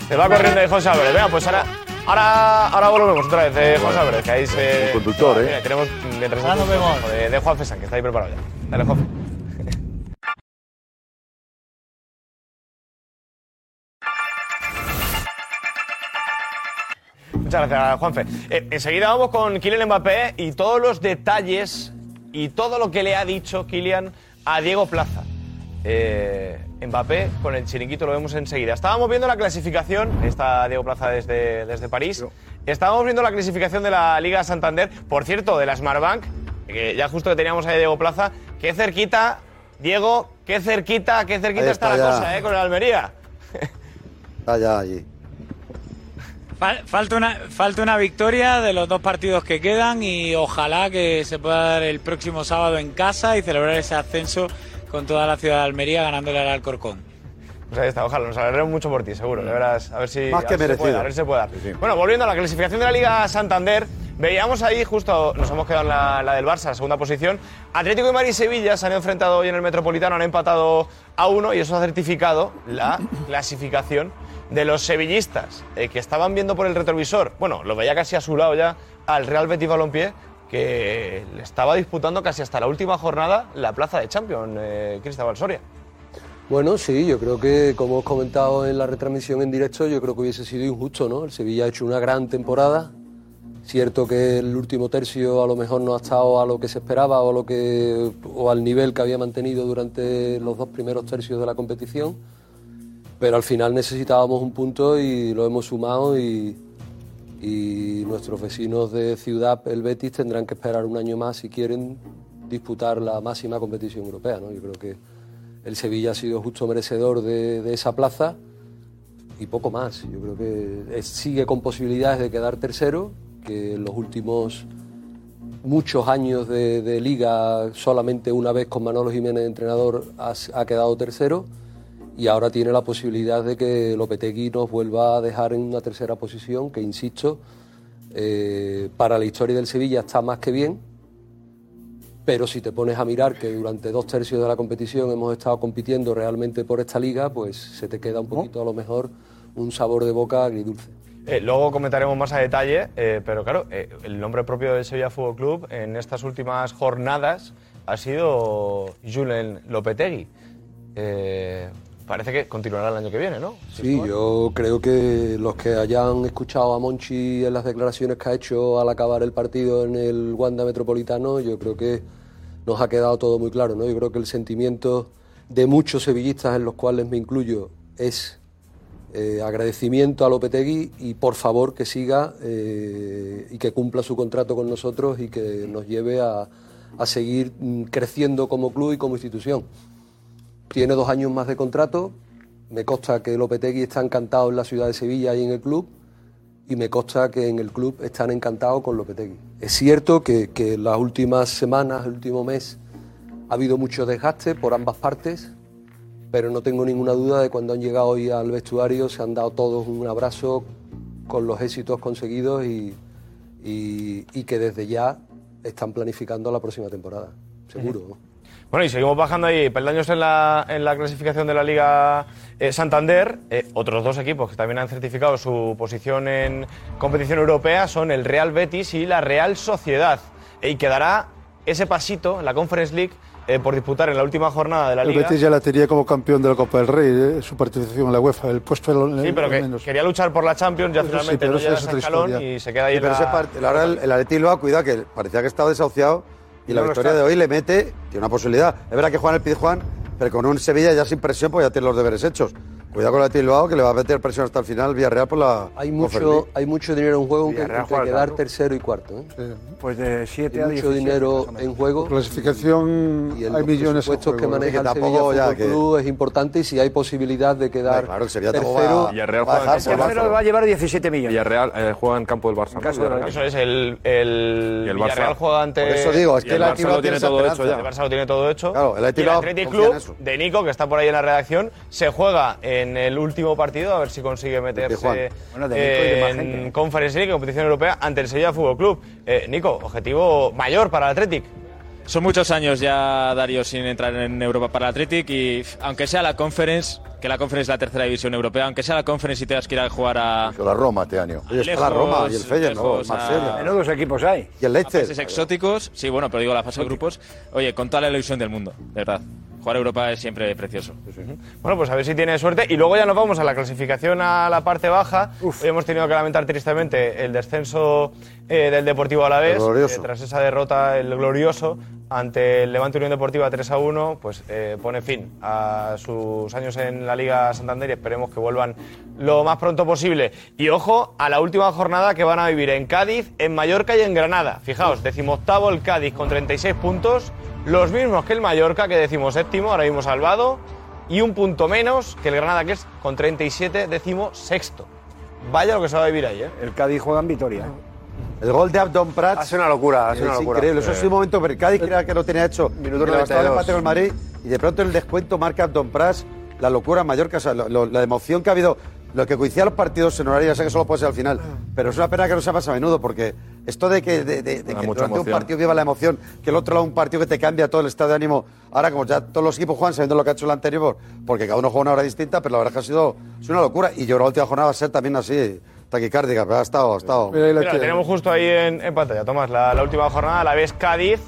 Se va corriendo de José Álvarez. Venga, pues ahora, ahora, ahora volvemos otra vez de José Álvarez, que ahí se... El conductor, ¿eh? Mira, tenemos Ahora nos vemos. De, de Juan Fesan, que está ahí preparado ya. Dale, Juan. Muchas gracias, Juanfe. Eh, enseguida vamos con Kylian Mbappé y todos los detalles y todo lo que le ha dicho Kylian a Diego Plaza. Eh, Mbappé con el chiringuito lo vemos enseguida. Estábamos viendo la clasificación, está Diego Plaza desde, desde París. Estábamos viendo la clasificación de la Liga Santander, por cierto, de la Smartbank, que ya justo que teníamos ahí a Diego Plaza. Qué cerquita, Diego, qué cerquita, qué cerquita está, está la ya. cosa, ¿eh? Con el Almería. Está ya allí. Fal- Falta una, falta una victoria de los dos partidos que quedan y ojalá que se pueda dar el próximo sábado en casa y celebrar ese ascenso con toda la ciudad de Almería ganándole al Alcorcón. Pues ahí está, ojalá, nos alegremos mucho por ti, seguro. De veras, a ver si, Más a que ver si se puede, merecido. a ver si se puede dar. Bueno, volviendo a la clasificación de la Liga Santander, veíamos ahí justo, nos hemos quedado en la, la del Barça, la segunda posición. Atlético de Madrid y Sevilla se han enfrentado hoy en el Metropolitano, han empatado a uno y eso ha certificado la clasificación de los sevillistas eh, que estaban viendo por el retrovisor. Bueno, lo veía casi a su lado ya al Real Betis Balompié que le estaba disputando casi hasta la última jornada la plaza de Champions, eh, Cristóbal Soria. Bueno, sí, yo creo que, como hemos comentado en la retransmisión en directo, yo creo que hubiese sido injusto, ¿no? El Sevilla ha hecho una gran temporada. Cierto que el último tercio a lo mejor no ha estado a lo que se esperaba o, lo que, o al nivel que había mantenido durante los dos primeros tercios de la competición, pero al final necesitábamos un punto y lo hemos sumado y, nuestros vecinos de ciudad, el Betis, tendrán que esperar un año más si quieren disputar la máxima competición europea. ¿no? Yo creo que el Sevilla ha sido justo merecedor de, esa plaza y poco más. Yo creo que sigue con posibilidades de quedar tercero, que en los últimos muchos años de, liga solamente una vez con Manolo Jiménez entrenador ha quedado tercero y ahora tiene la posibilidad de que Lopetegui nos vuelva a dejar en una tercera posición, que insisto, eh, para la historia del Sevilla está más que bien, Pero si te pones a mirar que durante dos tercios de la competición hemos estado compitiendo realmente por esta liga, pues se te queda un poquito a lo mejor un sabor de boca agridulce. Eh, luego comentaremos más a detalle, eh, pero claro, eh, el nombre propio del Sevilla Fútbol Club en estas últimas jornadas ha sido Julen Lopetegui. Parece que continuará el año que viene, ¿no? Sí, yo creo que los que hayan escuchado a Monchi en las declaraciones que ha hecho al acabar el partido en el Wanda Metropolitano, yo creo que nos ha quedado todo muy claro, ¿no? Yo creo que el sentimiento de muchos sevillistas, en los cuales me incluyo, es eh, agradecimiento a Lopetegui y por favor que siga eh, y que cumpla su contrato con nosotros y que nos lleve a, a seguir mm, creciendo como club y como institución. Tiene dos años más de contrato. Me consta que Lopetegui está encantado en la ciudad de Sevilla y en el club. Y me consta que en el club están encantados con Lopetegui. Es cierto que, que en las últimas semanas, el último mes, ha habido mucho desgaste por ambas partes. Pero no tengo ninguna duda de cuando han llegado hoy al vestuario se han dado todos un abrazo con los éxitos conseguidos y, y- y que desde ya están planificando la próxima temporada. Seguro. ¿no? Bueno, y seguimos bajando ahí peldaños en la, en la clasificación de la Liga eh, Santander. Eh, otros dos equipos que también han certificado su posición en competición europea son el Real Betis y la Real Sociedad. Y quedará ese pasito en la Conference League eh, por disputar en la última jornada de la El Liga. Betis ya la tenía como campeón de la Copa del Rey, ¿eh? su participación en la UEFA, el puesto en Sí, pero que menos. quería luchar por la Champions, ya sí, finalmente pero no llega ese escalón historia. y se queda ahí Sí, pero la... ese part- la verdad, el, el Atleti Bilbao, cuidado, que parecía que estaba desahuciado y la No victoria de hoy le mete, tiene una posibilidad. Es verdad que Juan el Pizjuán, pero con un Sevilla ya sin presión, pues ya tiene los deberes hechos. Cuidado con el Bilbao, que le va a meter presión hasta el final Villarreal por la Hay mucho, hay mucho dinero en juego que, Villarreal entre juega quedar tanto. tercero y cuarto. ¿eh? Pues de 7 a Hay 17. mucho dinero en juego. Clasificación, y el, hay millones en que juego, maneja Que el tampoco Sevilla ya que- Club es importante y si hay posibilidad de quedar Claro, el Sevilla tercero, va- Villarreal va a juega en dejar campo por del Barça. Barça. va a llevar 17 millones. Villarreal eh, juega en campo del Barça. caso de Villarreal. Eso es, el, el, Y el Villarreal Barça. juega ante... Por eso digo, es que el el Barça lo tiene todo hecho esperanza. El Barça lo tiene todo hecho. Claro, el el en Club de Nico, que está por ahí en la redacción, se juega en el último partido, a ver si consigue meterse. Bueno, más en. Conference League, competición europea, ante el Sevilla Fútbol Club. Eh, Nico, objetivo mayor para el Athletic. Son muchos años ya, Darío, sin entrar en Europa para el Athletic y aunque sea la Conference, que la Conference es la tercera división europea, aunque sea la Conference y tengas que ir a jugar a... La Roma este año. Oye, está la Roma y el Feyenoord, ¿no? lejos, a- Marsella. Menudos equipos hay. Y el a países Leicester. exóticos, sí, bueno, pero digo la fase de grupos, oye, con toda la ilusión del mundo, de verdad. Jugar a Europa es siempre precioso. Bueno, pues a ver si tiene suerte. Y luego ya nos vamos a la clasificación a la parte baja. Hoy hemos tenido que lamentar tristemente el descenso eh, del Deportivo Alavés. Eh, tras esa derrota, el glorioso, ante el Levante Unión Deportiva 3 a 1, pues eh, pone fin a sus años en la Liga Santander y esperemos que vuelvan lo más pronto posible. Y ojo a la última jornada que van a vivir en Cádiz, en Mallorca y en Granada. Fijaos, decimoctavo el Cádiz con 36 puntos, los mismos que el Mallorca, que decimos séptimo, ahora mismo salvado, y un punto menos que el Granada, que es con 37 décimo sexto. Vaya lo que se va a vivir ahí, ¿eh? El Cádiz juega en Vitoria. El gol de Abdon Prats. Hace una locura, hace es una locura. increíble. Eso es un momento, pero el Cádiz creía que lo tenía hecho. Minuto le bastaba el 92. empate con el Madrid y de pronto el descuento marca Abdon Prats. La locura en Mallorca, o sea, lo- lo- la emoción que ha habido, lo que coincidía los partidos en horario, ya sé que solo puede ser al final, pero es una pena que no se pasa a menudo porque esto de que, de, de- de que durante un emoción. partido viva la emoción, que el otro lado un partido que te cambia todo el estado de ánimo, ahora como ya todos los equipos juegan sabiendo lo que ha hecho el anterior, porque cada uno juega una hora distinta, pero la verdad es que ha sido es una locura y yo creo que la última jornada va a ser también así, taquicárdica, pero ha estado, ha estado. Mira, Mira, tiene. tenemos justo ahí en, en pantalla, Tomás, la, la última jornada, la vez Cádiz,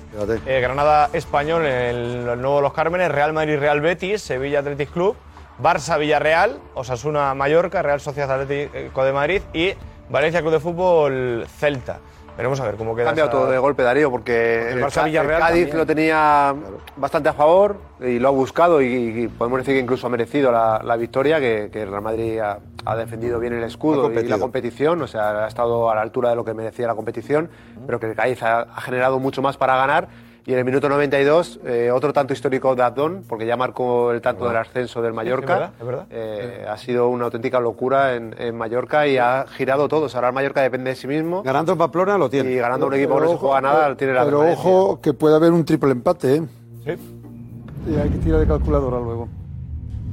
eh, Granada Español en el, el nuevo Los Cármenes, Real Madrid Real Betis, Sevilla Athletic Club, Barça Villarreal, Osasuna Mallorca, Real Sociedad Atlético de Madrid y Valencia Club de Fútbol Celta. Veremos a ver cómo Ha queda. cambiado esa- todo de golpe, Darío, porque el el, Barça el Villarreal Cádiz también. lo tenía bastante a favor y lo ha buscado y, y podemos decir que incluso ha merecido la, la victoria, que, que el Real Madrid ha, ha defendido bien el Ha escudo y la competición, o sea, ha estado a la altura de lo que merecía la competición, pero que el Cádiz ha, ha generado mucho más para ganar. Y en el minuto 92, eh, otro tanto histórico de Abdón, porque ya marcó el tanto del ascenso del Mallorca. es verdad, es verdad. Eh, ha sido una auténtica locura en, en Mallorca y ha girado todo. O sea, ahora el Mallorca depende de sí mismo. Ganando en Pamplona lo tiene. Y ganando un equipo que no se juega nada, tiene la Pero ojo que puede haber un triple empate, ¿eh? Sí. Y hay que tirar de calculadora luego.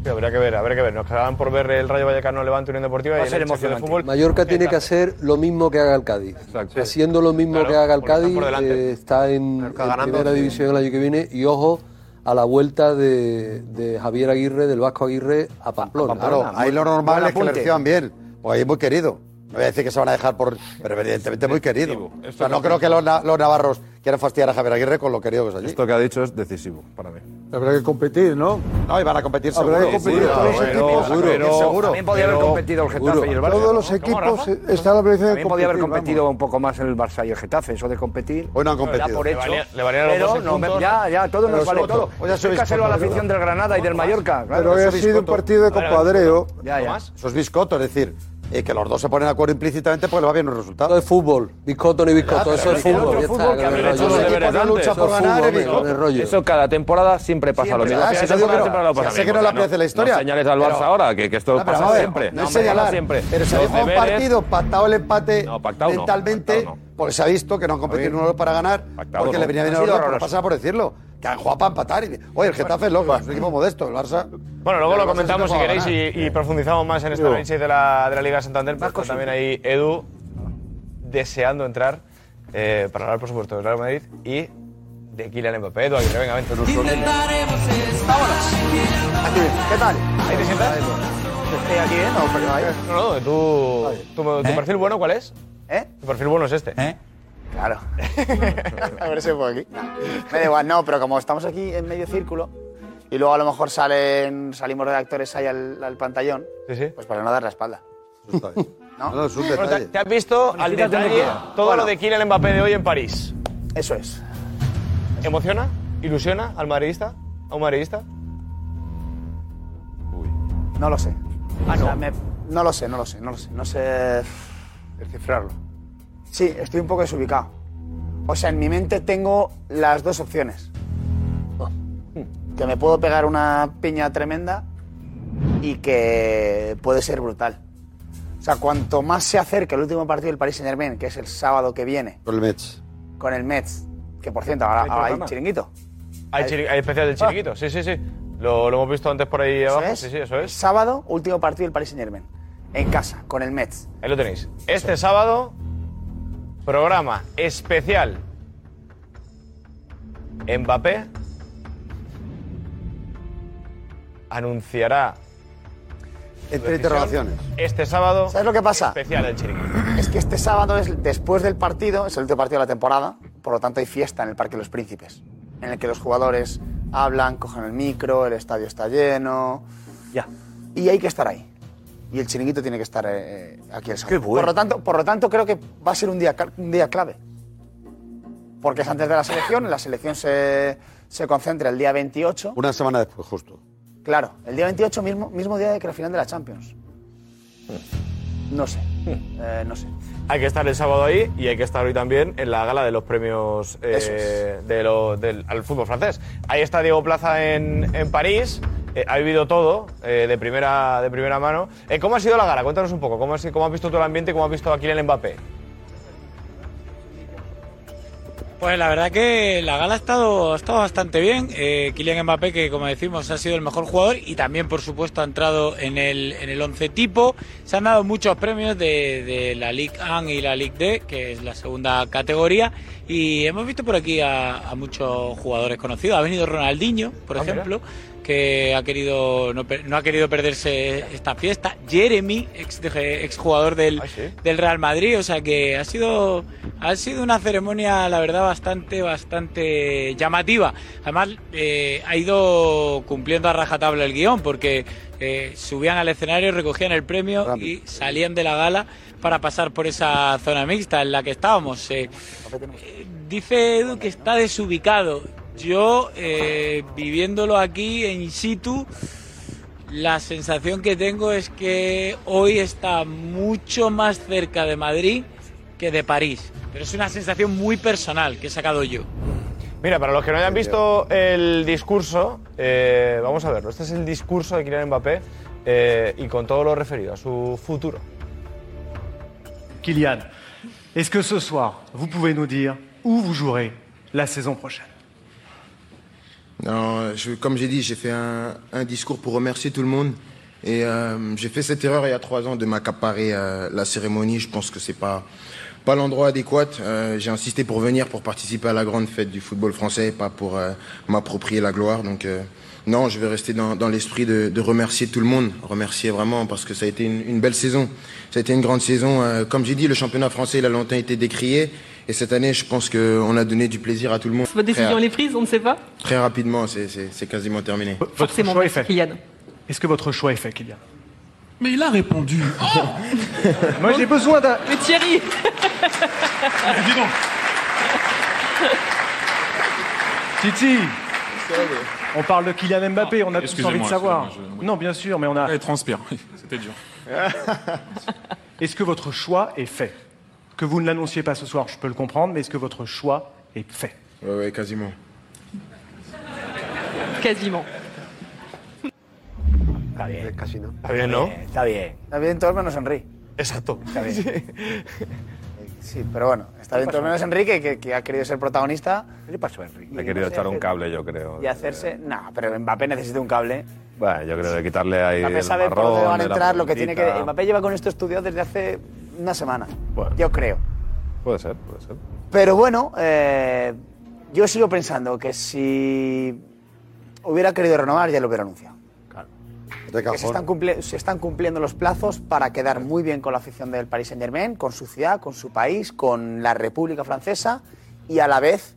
Sí, habría que ver, habría que ver. Nos quedaban por ver el Rayo Vallecano Levante Unión Deportiva Va a y ser el Elche, de emocionante. fútbol. Mallorca tiene que hacer lo mismo que haga el Cádiz. Haciendo lo mismo Claro, que haga el porque están Cádiz, por delante. eh, está en, en ganando, primera sí. división el año que viene y ojo a la vuelta de, de Javier Aguirre, del Vasco Aguirre a Pamplona. Claro, ahí lo normal es que le reciban bien, porque ahí es muy querido. No voy a decir que se van a dejar por. Pero evidentemente muy querido. O sea, no creo que los, na- los navarros quieran fastidiar a Javier Aguirre con lo querido que es allí. Esto que ha dicho es decisivo para mí. Habrá que competir, ¿no? No, y van a competir Habrá seguro. que competir Sí, todos los pero- equipos. seguro, Pero- seguro. También podía haber Pero- competido el Getafe seguro. y el Barça. Todos los equipos eh, está la obligación de También podía haber competir, competido vamos. un poco más el Barça y el Getafe, eso de competir. Hoy no han competido. por Le hecho. valía- le valían los pero 12 no, puntos. ya, ya, todo Pero nos vale Soto, todo. hoy ya Explícaselo a la afición del Granada y del Mallorca. claro. Pero hoy ha es sido un partido de compadreo. Ya, ya. Eso es biscoto, es decir, eh, que los dos se ponen de acuerdo implícitamente porque le va bien los resultados. Eso es fútbol, biscoto ni biscoto, eso es fútbol. el Eso deberes es antes. lucha por fútbol, ganar, hombre, Evi. con el rollo. Eso cada temporada siempre pasa Siempre. lo mismo. Ah, no. sé lo que no mismo. le aprecia la historia. No señales al pero- Barça ahora, que, que esto No, pasa ver, siempre. No es pasa señalar. siempre. Pero se jugado un partido, pactado el empate No, no, mentalmente, porque se ha visto que no han competido uno para ganar, porque no. le venía bien a horroroso. pasar por decirlo. Que han jugado para empatar. Y, oye, el Getafe es loco, es un equipo modesto, el Barça. Bueno, luego lo comentamos si queréis y, y profundizamos más en Digo. análisis de la, de la Liga Santander. Pues está también ahí Edu deseando entrar eh, para hablar, por supuesto, del Real Madrid y de Kylian Mbappé. Edu Aguirre, venga, vente. Aquí, ¿qué tal? ¿Ahí te sientas? Estoy aquí, ¿eh? No, pero ahí. No, no, tú, tu, tu perfil bueno, ¿cuál es? ¿Eh? Tu perfil bueno es este. Claro. a ver si puedo aquí. Me da igual, no, pero como estamos aquí en medio círculo y luego a lo mejor salen, salimos redactores ahí al, al pantallón, Sí, sí. pues para no dar la espalda. Bien. ¿No? No, es un Bueno, te, detalle. te has visto al detalle todo Bueno. lo de Kylian Mbappé de hoy en París. Eso es. ¿Emociona? ¿Ilusiona al madridista? ¿A un madridista? No lo sé. Ah, O sea, no. me- no lo sé, no lo sé, no lo sé. No sé descifrarlo. Sí, estoy un poco desubicado. O sea, en mi mente tengo las dos opciones. Que me puedo pegar una piña tremenda y que puede ser brutal. O sea, cuanto más se acerque el último partido del Paris Saint Germain, que es el sábado que viene, Con el Mets. con el Mets, que por cierto, ahora, ¿Hay ahora hay programa? chiringuito. Hay, chiri- hay especial del chiringuito, sí, sí, sí. Lo, lo hemos visto antes por ahí abajo. es. Sí, sí, eso es. Sábado, último partido del Paris Saint Germain. En casa, con el Mets. Ahí lo tenéis. Este sábado, programa especial. Mbappé anunciará Entre interrogaciones. este sábado ¿Sabes lo que pasa? especial el chiringuito. Es que este sábado es después del partido, es el último partido de la temporada, por lo tanto hay fiesta en el Parque de los Príncipes, en el que los jugadores hablan, cogen el micro, el estadio está lleno. Ya. Y hay que estar ahí. Y el chiringuito tiene que estar eh, aquí el sábado. Qué bueno. Por lo tanto, por lo tanto creo que va a ser un día, un día clave. Porque es antes de la selección, la selección se, se concentra el día 28. Una semana después, justo. Claro, el día 28 mismo, mismo día de que la final de la Champions. No sé, eh, no sé. Hay que estar el sábado ahí y hay que estar hoy también en la gala de los premios eh, es. de lo- del al fútbol francés. Ahí está Diego Plaza en, en París. Eh, ha vivido todo eh, de, primera, de primera mano. Eh, ¿Cómo ha sido la gala? Cuéntanos un poco. ¿Cómo, has- cómo has visto todo el ambiente? ¿Cómo has visto a Kylian Mbappé? Pues la verdad que la gala ha estado, ha estado bastante bien. Eh, Kylian Mbappé, que como decimos ha sido el mejor jugador y también por supuesto ha entrado en el, en el once tipo. Se han dado muchos premios de, de la Ligue 1 y la Ligue D, que es la segunda categoría. Y hemos visto por aquí a, a muchos jugadores conocidos. Ha venido Ronaldinho, por Ah, mira. Que ha querido no, no ha querido perderse esta fiesta. Jeremy, ex, ex jugador del, del Real Madrid, o sea que ha sido ha sido una ceremonia, la verdad, bastante bastante llamativa. Además, eh, ha ido cumpliendo a rajatabla el guion, porque eh, subían al escenario, recogían el premio y salían de la gala para pasar por esa zona mixta en la que estábamos. Eh, dice Edu que está desubicado. Yo, eh, viviéndolo aquí in situ, la sensación que tengo es que hoy está mucho más cerca de Madrid que de París. Pero es una sensación muy personal que he sacado yo. Mira, para los que no hayan visto el discurso, eh, vamos a verlo. Este es el discurso de Kylian Mbappé eh, y con todo lo referido a su futuro. Kylian, est-ce que ce soir, vous pouvez nous dire où vous jouerez la saison prochaine Non, je- comme j'ai dit, j'ai fait un, un discours pour remercier tout le monde. Et euh, j'ai fait cette erreur il y a trois ans de m'accaparer euh, la cérémonie. Je pense que c'est pas pas l'endroit adéquat. Euh, j'ai insisté pour venir pour participer à la grande fête du football français, pas pour euh, m'approprier la gloire. Donc euh, non, je vais rester dans, dans l'esprit de, de remercier tout le monde, remercier vraiment parce que ça a été une, une belle saison. Ça a été une grande saison. Euh, comme j'ai dit, le championnat français il a longtemps été décrié. Et cette année, je pense qu'on a donné du plaisir à tout le monde. Votre décision est prise, on ne sait pas Très rapidement, c'est- quasiment terminé. Votre choix est fait. Est-ce que votre choix est fait, Kylian? Mais il a répondu. Moi, j'ai besoin d'un. Mais Thierry Dis donc. Titi On parle de Kylian Mbappé, on a tous envie de savoir. Non, bien sûr, mais on a. Il transpire. C'était dur. Est-ce que votre choix est fait? Que vous ne l'annonciez pas ce soir, je peux le comprendre, mais est-ce que votre choix est fait? Ouais, ouais, quasiment. Quasiment. Está bien. Casi no. Está bien, ¿no? Está bien. Está bien todos menos Henry. Exacto. Está bien. Sí, pero bueno, está todos menos Enrique, que, que ha querido ser protagonista. ¿Qué pasó, Enrique? Le he querido echar un cable, yo creo. Y hacerse. No, pero Mbappé necesita un cable. Bueno, yo creo de quitarle ahí Mbappé el sabe por dónde van a entrar, lo que tiene que. Mbappé lleva con esto estudiado desde hace una semana. Bueno. Yo creo. Puede ser, puede ser. Pero bueno, eh, yo sigo pensando que si hubiera querido renovar ya lo hubiera anunciado. Que se están, cumple- se están cumpliendo los plazos para quedar muy bien con la afición del Paris Saint Germain, con su ciudad, con su país, con la República Francesa y a la vez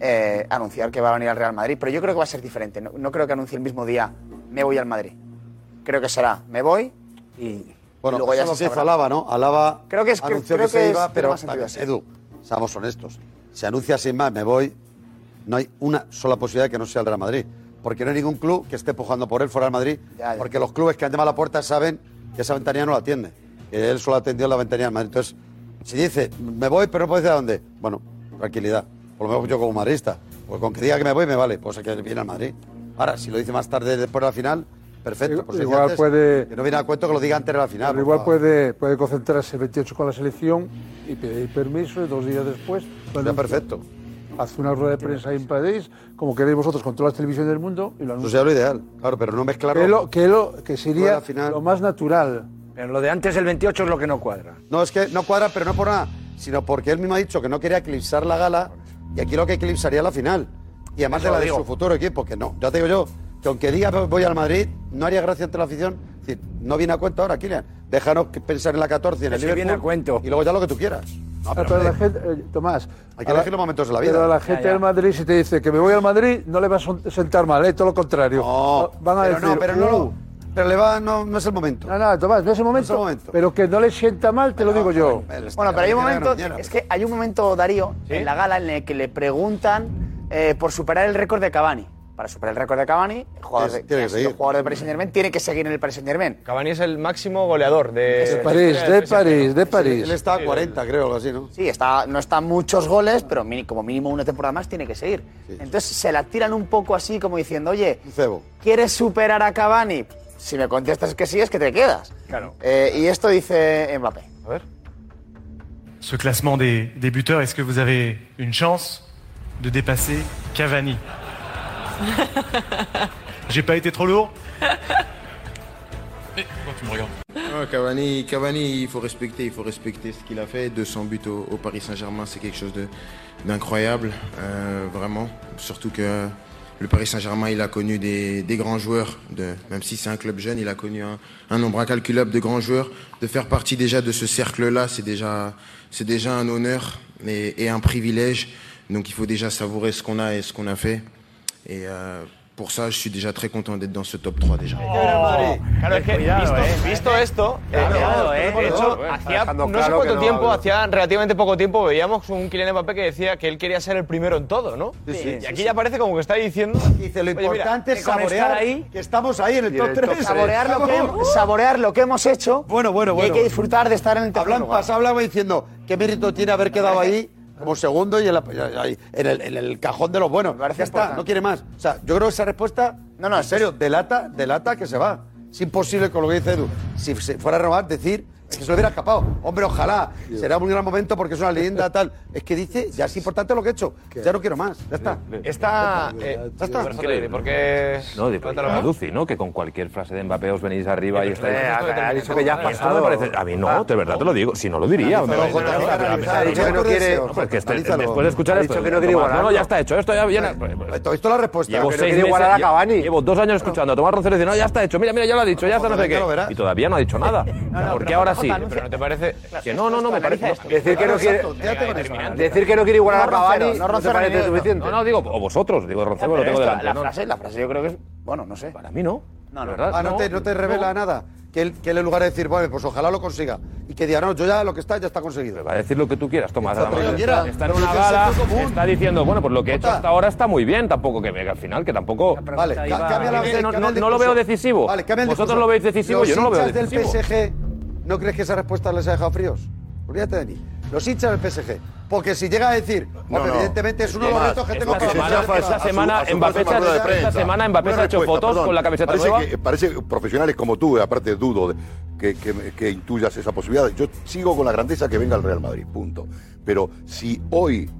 eh, anunciar que va a venir al Real Madrid. Pero yo creo que va a ser diferente. No, no creo que anuncie el mismo día me voy al Madrid. Creo que será me voy y, Bueno, y luego ya eso se. Alaba, ¿no? Alaba Creo que es- anunció creo que, se que iba, pero así. Edu, seamos honestos. Se anuncia sin más, me voy. No hay una sola posibilidad de que no sea el Real Madrid. Porque no hay ningún club que esté pujando por él fuera del Madrid. Ya, ya. Porque los clubes que han llamado a la puerta saben que esa ventanilla no la atiende. Que él solo atendió la ventanilla del Madrid. Entonces, si dice, me voy, pero no puedo decir a dónde. Bueno, tranquilidad. Por lo menos yo como madridista. Pues con que diga que me voy, me vale. Pues que viene al Madrid. Ahora, si lo dice más tarde, después de la final, perfecto. Pues Igual antes, puede- Que no viene a cuento que lo diga antes de la final. Pero igual favor. puede, puede concentrarse el 28 con la selección y pedir permiso y dos días después. Bueno, perfecto. Hace una rueda de prensa ahí en París, como queréis vosotros, con todas las televisiones del mundo y lo Eso sería lo ideal, claro, pero no mezclarlo. Que, lo, que, lo, que sería Rueda lo más natural. Pero lo de antes del 28 es lo que no cuadra. No, es que no cuadra, pero no por nada, sino porque él mismo ha dicho que no quería eclipsar la gala y aquí lo que eclipsaría la final. Y además Eso de la de digo. su futuro equipo, que no. Ya te digo yo, que aunque diga voy al Madrid, no haría gracia ante la afición. Es decir, no viene a cuento ahora, Kylian. Déjanos que pensar en la 14 y en Que el sí Liverpool. viene a cuento. Y luego ya lo que tú quieras. No, Ah, pero, pero la gente, eh, Tomás, hay que elegir los momentos de la vida. Pero a la gente del Madrid, si te dice que me voy al Madrid, no le va a sentar mal, ¿eh? todo lo contrario. No, Van a pero decir, no, pero no, "Uh". pero le va, no, no es el momento. No, no, Tomás, no es el momento, pero que no le sienta mal, te lo digo yo. Bueno, pero hay un momento, es que hay un momento, Darío, en la gala en el que le preguntan eh, por superar el récord de Cavani. Para superar el récord de Cavani, el jugador de, Tiene que seguir. jugador del Paris Saint Germain tiene que seguir en el Paris Saint Germain. Cavani es el máximo goleador de, De París, de París, de París. Él está a 40, creo, algo así, ¿no? Sí, está, no está muchos goles, pero mini- como mínimo una temporada más tiene que seguir. Entonces se la tiran un poco así como diciendo, oye, cebo. ¿quieres superar a Cavani? Si me contestas que sí, es que te quedas. Claro. Eh, y esto dice Mbappé. A ver. Ce classement des, des buteurs, est-ce que vous avez une chance de dépasser Cavani J'ai pas été trop lourd Pourquoi tu me regardes Ah, Cavani, Cavani, il faut respecter, il faut respecter ce qu'il a fait. 200 buts au, au Paris Saint-Germain, c'est quelque chose d'incroyable, euh, vraiment. Surtout que le Paris Saint-Germain, il a connu des, des grands joueurs, de, même si c'est un club jeune, il a connu un, un nombre incalculable de grands joueurs. De faire partie déjà de ce cercle-là, c'est déjà, c'est déjà un honneur et, et un privilège. Donc il faut déjà savourer ce qu'on a et ce qu'on a fait. Et euh, pour ça, je suis déjà très content d'être dans ce top 3 déjà. Claro, es que Cuidado, visto, eh. visto esto, eh, Cuidado, de eh. hecho, Bueno, hacía dejando no sé claro cuánto que no tiempo, habla. hacía relativamente poco tiempo, veíamos un Kylian Mbappé que decía que él quería ser el primero en todo, ¿no? Sí, sí, y aquí sí. ya parece como que está diciendo... Dice, lo mira, importante es que saborear ahí- que estamos ahí en el top 3. Saborear lo, que, saborear lo que hemos hecho Bueno, bueno, y hay bueno. que disfrutar de estar en el Hablan pasado, hablaba diciendo qué mérito tiene haber quedado ahí como segundo y en, la- en el, en el cajón de los buenos. parece ya está, importante. no quiere más. O sea, yo creo que esa respuesta, No, no, en serio, delata, delata que se va. Es imposible con lo que dice Edu. Si se fuera a renovar, decir Es que se lo hubiera escapado. Hombre, ojalá. Será un gran momento porque es una leyenda tal. Es que dice, ya es importante lo que he hecho. Ya no quiero más. Ya está. Esta. eh, Ya está. Increíble, porque. No, de a Duci, ¿no? Que con cualquier frase de Mbappé os venís arriba y estáis. Eh, ha- ha dicho que ya has Esto me pasado. parece- a mí no, de verdad te lo digo. Si no lo diría. Ha dicho que no quiere- pues este- después de escuchar Ha esto. dicho que no quiere No, ya está hecho. Esto ya viene. ¿Esto visto la respuesta? Llevo seis igualar a Cavani. Llevo dos años escuchando a Tomás Roncero diciendo, no, ya está hecho. Mira, mira, ya lo ha dicho, ya está, no sé qué. Y todavía no ha dicho nada. ¿Por qué ahora sí? Pero no te parece. Que no, no, no, me parece. Decir que no quiere, decir que no quiere igualar a Cavani no te parece suficiente. No, no, digo, o vosotros, digo, Roncero, lo tengo delante. La frase, la frase yo creo que es. Bueno, no sé. Para mí no. No, no. ¿verdad? Ah, no, te, no te revela nada. Que él, que él en lugar de decir, bueno, pues ojalá lo consiga. Y que diga, no, yo ya lo que está, ya está conseguido. Va a decir lo que tú quieras, Tomás. Está además. Está en una gala, está diciendo, bueno, pues lo que he hecho hasta ahora está muy bien, tampoco que venga al final, que tampoco. Vale, ca- cambia la no, cambia no, no lo veo decisivo. Vale, cambia el Vosotros lo veis decisivo, Los yo no lo veo hinchas del decisivo. PSG, ¿no crees que esa respuesta les ha dejado fríos? Olvídate de mí. Los hinchas del PSG. Porque si llega a decir, No, evidentemente es uno de los retos que tengo para semana- esta semana Mbappé se ha- rueda de esta prensa. semana Mbappé Una se ha hecho fotos con la camiseta parece nueva. Que, parece que profesionales como tú, aparte dudo que, que- que intuyas esa posibilidad. Yo sigo con la grandeza que venga el Real Madrid, punto. Pero si hoy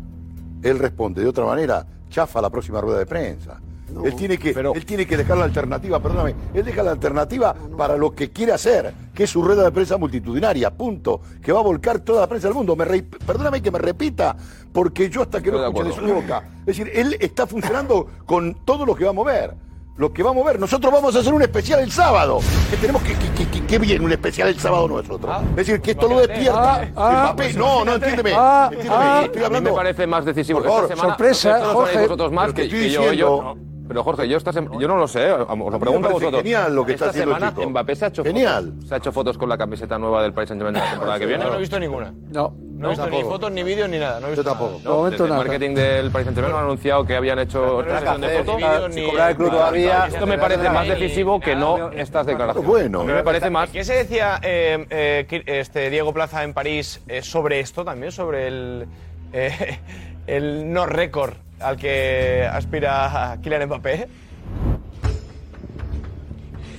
él responde de otra manera, chafa la próxima rueda de prensa. Él, tiene que, él tiene que dejar la alternativa, perdóname, él deja la alternativa para lo que quiere hacer, que es su rueda de prensa multitudinaria, punto. Que va a volcar toda la prensa del mundo. Me re- perdóname que me repita, porque yo hasta que de escuche de su boca. Es decir, él está funcionando con todo lo que va a mover. Lo que va a mover. Nosotros vamos a hacer un especial el sábado. Que tenemos que, que, que, que- que bien un especial el sábado nosotros. es decir, que esto lo despierta. ah, Mbappé, no, no, entiéndeme. Ah, entiéndeme, ah. estoy A mí hablando. me parece más decisivo. Por favor, esta semana, sorpresa, Jorge. vosotros más Pero que, estoy que yo, diciendo- yo- no. Pero Jorge, yo, esta yo no lo sé, os lo pregunto a vosotros. genial lo que está esta haciendo el semana chico. Mbappé se ha hecho Genial. fotos, se ha hecho fotos con la camiseta nueva del Paris Saint-Germain la temporada que viene. Yo no he visto ninguna. No. No he visto ni fotos, ni vídeos, ni nada. No he visto tampoco. No, desde el marketing del Paris Saint-Germain han anunciado que habían hecho otra sesión de fotos. ni cobrar el club todavía. Esto me parece más decisivo que no estas declaraciones. Bueno. A mí me parece más. ¿Qué se decía eh, eh, este, Diego Plaza en París eh, sobre esto también? Sobre el, el no récord al que aspira Kylian Mbappé.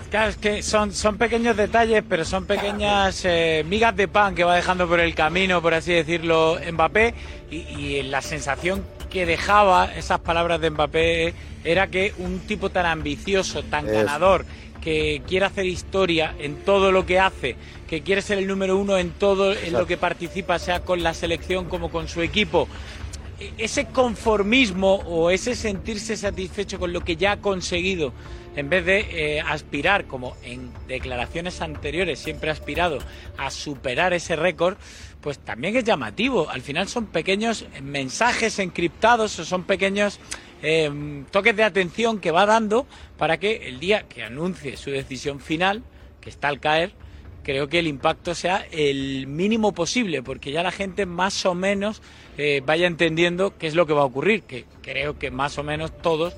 Claro, es que son, son pequeños detalles, pero son pequeñas eh, migas de pan que va dejando por el camino, por así decirlo, Mbappé. Y, y la sensación que dejaba esas palabras de Mbappé era que un tipo tan ambicioso, tan ganador, que quiere hacer historia en todo lo que hace, que quiere ser el número uno en todo en lo que participa, sea con la selección como con su equipo, ese conformismo o ese sentirse satisfecho con lo que ya ha conseguido, en vez de eh, aspirar, como en declaraciones anteriores siempre ha aspirado, a superar ese récord, pues también es llamativo. Al final son pequeños mensajes encriptados o son pequeños eh, toques de atención que va dando para que el día que anuncie su decisión final, que está al caer, creo que el impacto sea el mínimo posible, porque ya la gente más o menos eh, vaya entendiendo qué es lo que va a ocurrir, que creo que más o menos todos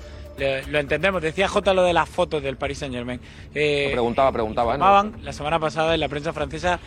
lo, entendemos. Decía Jota lo de las fotos del Paris Saint Germain. Preguntaba, preguntaba. ¿no? La semana pasada en la prensa francesa.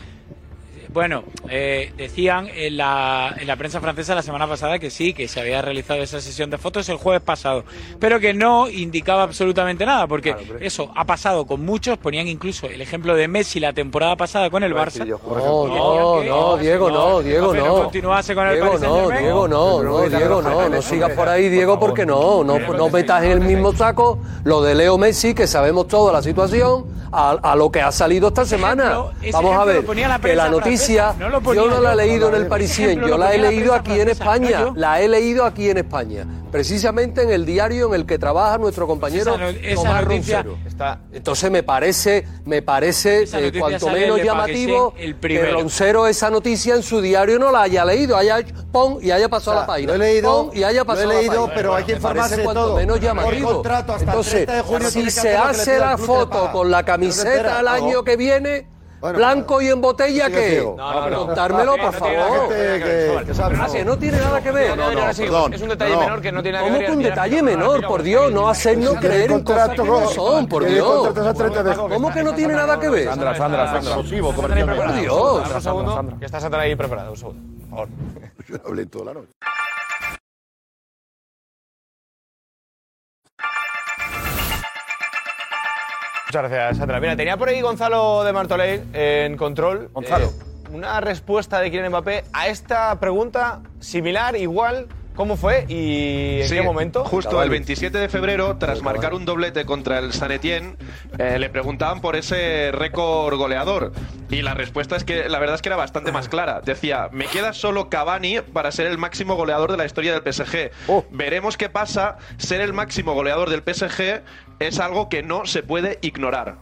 Bueno, eh, decían en la, en la prensa francesa la semana pasada que sí, que se había realizado esa sesión de fotos el jueves pasado, pero que no indicaba absolutamente nada, porque eso ha pasado con muchos, ponían incluso el ejemplo de Messi la temporada pasada con el Barça. No, no, no, Diego, no, Diego, no. continuase con el Diego, no. Diego, no, no, Diego, no, no sigas por ahí, Diego, porque no, no, no metas en el mismo saco lo de Leo Messi, que sabemos toda la situación, a, a lo que ha salido esta semana. Vamos a ver, lo ponía la que la prensa noticia, no yo no la he leído en el Parisien, yo lo la he leído aquí en francesa, España, la he leído aquí en España, precisamente en el diario en el que trabaja nuestro compañero Esa no- esa Tomás noticia Roncero. Está, Entonces me parece, me parece eh, cuanto menos llamativo que. Roncero esa noticia en su diario no la haya leído, haya hecho pon y haya pasado O sea, la página. lo he leído, Pon y haya lo he pasado la leído, página. pero hay que informarse de cuanto todo. menos llamativo. Entonces, 30 de junio si se hace la foto con la camiseta el año que viene, Bueno, blanco y en botella, ciego. No, no, no. Contármelo, No, por favor. que que- que. Ah, que no tiene nada que ver. No, no, no, sí, perdón. es un detalle No. menor que no tiene nada que ¿Cómo ver. que un detalle menor? Por Dios, no hacernos creer en cosas que no son, por Dios. contratos a 30 de ¿Cómo que no tiene nada que ver? Sandra, Sandra, Sandra. Por. Dios. Dame un segundo, que está Sandra ahí preparada. Un segundo, por favor. Hablé toda la noche. Muchas gracias, Sandra. Mira, tenía por ahí Gonzalo de Martorell en control. Gonzalo. Eh, una respuesta de Kylian Mbappé a esta pregunta similar, igual. ¿Cómo fue y en Sí, qué momento? Justo el 27 de febrero, tras marcar un doblete contra el San Etienne, eh, le preguntaban por ese récord goleador. Y la respuesta es que la verdad es que era bastante más clara. Decía, me queda solo Cavani para ser el máximo goleador de la historia del PSG. Veremos qué pasa. Ser el máximo goleador del PSG es algo que no se puede ignorar.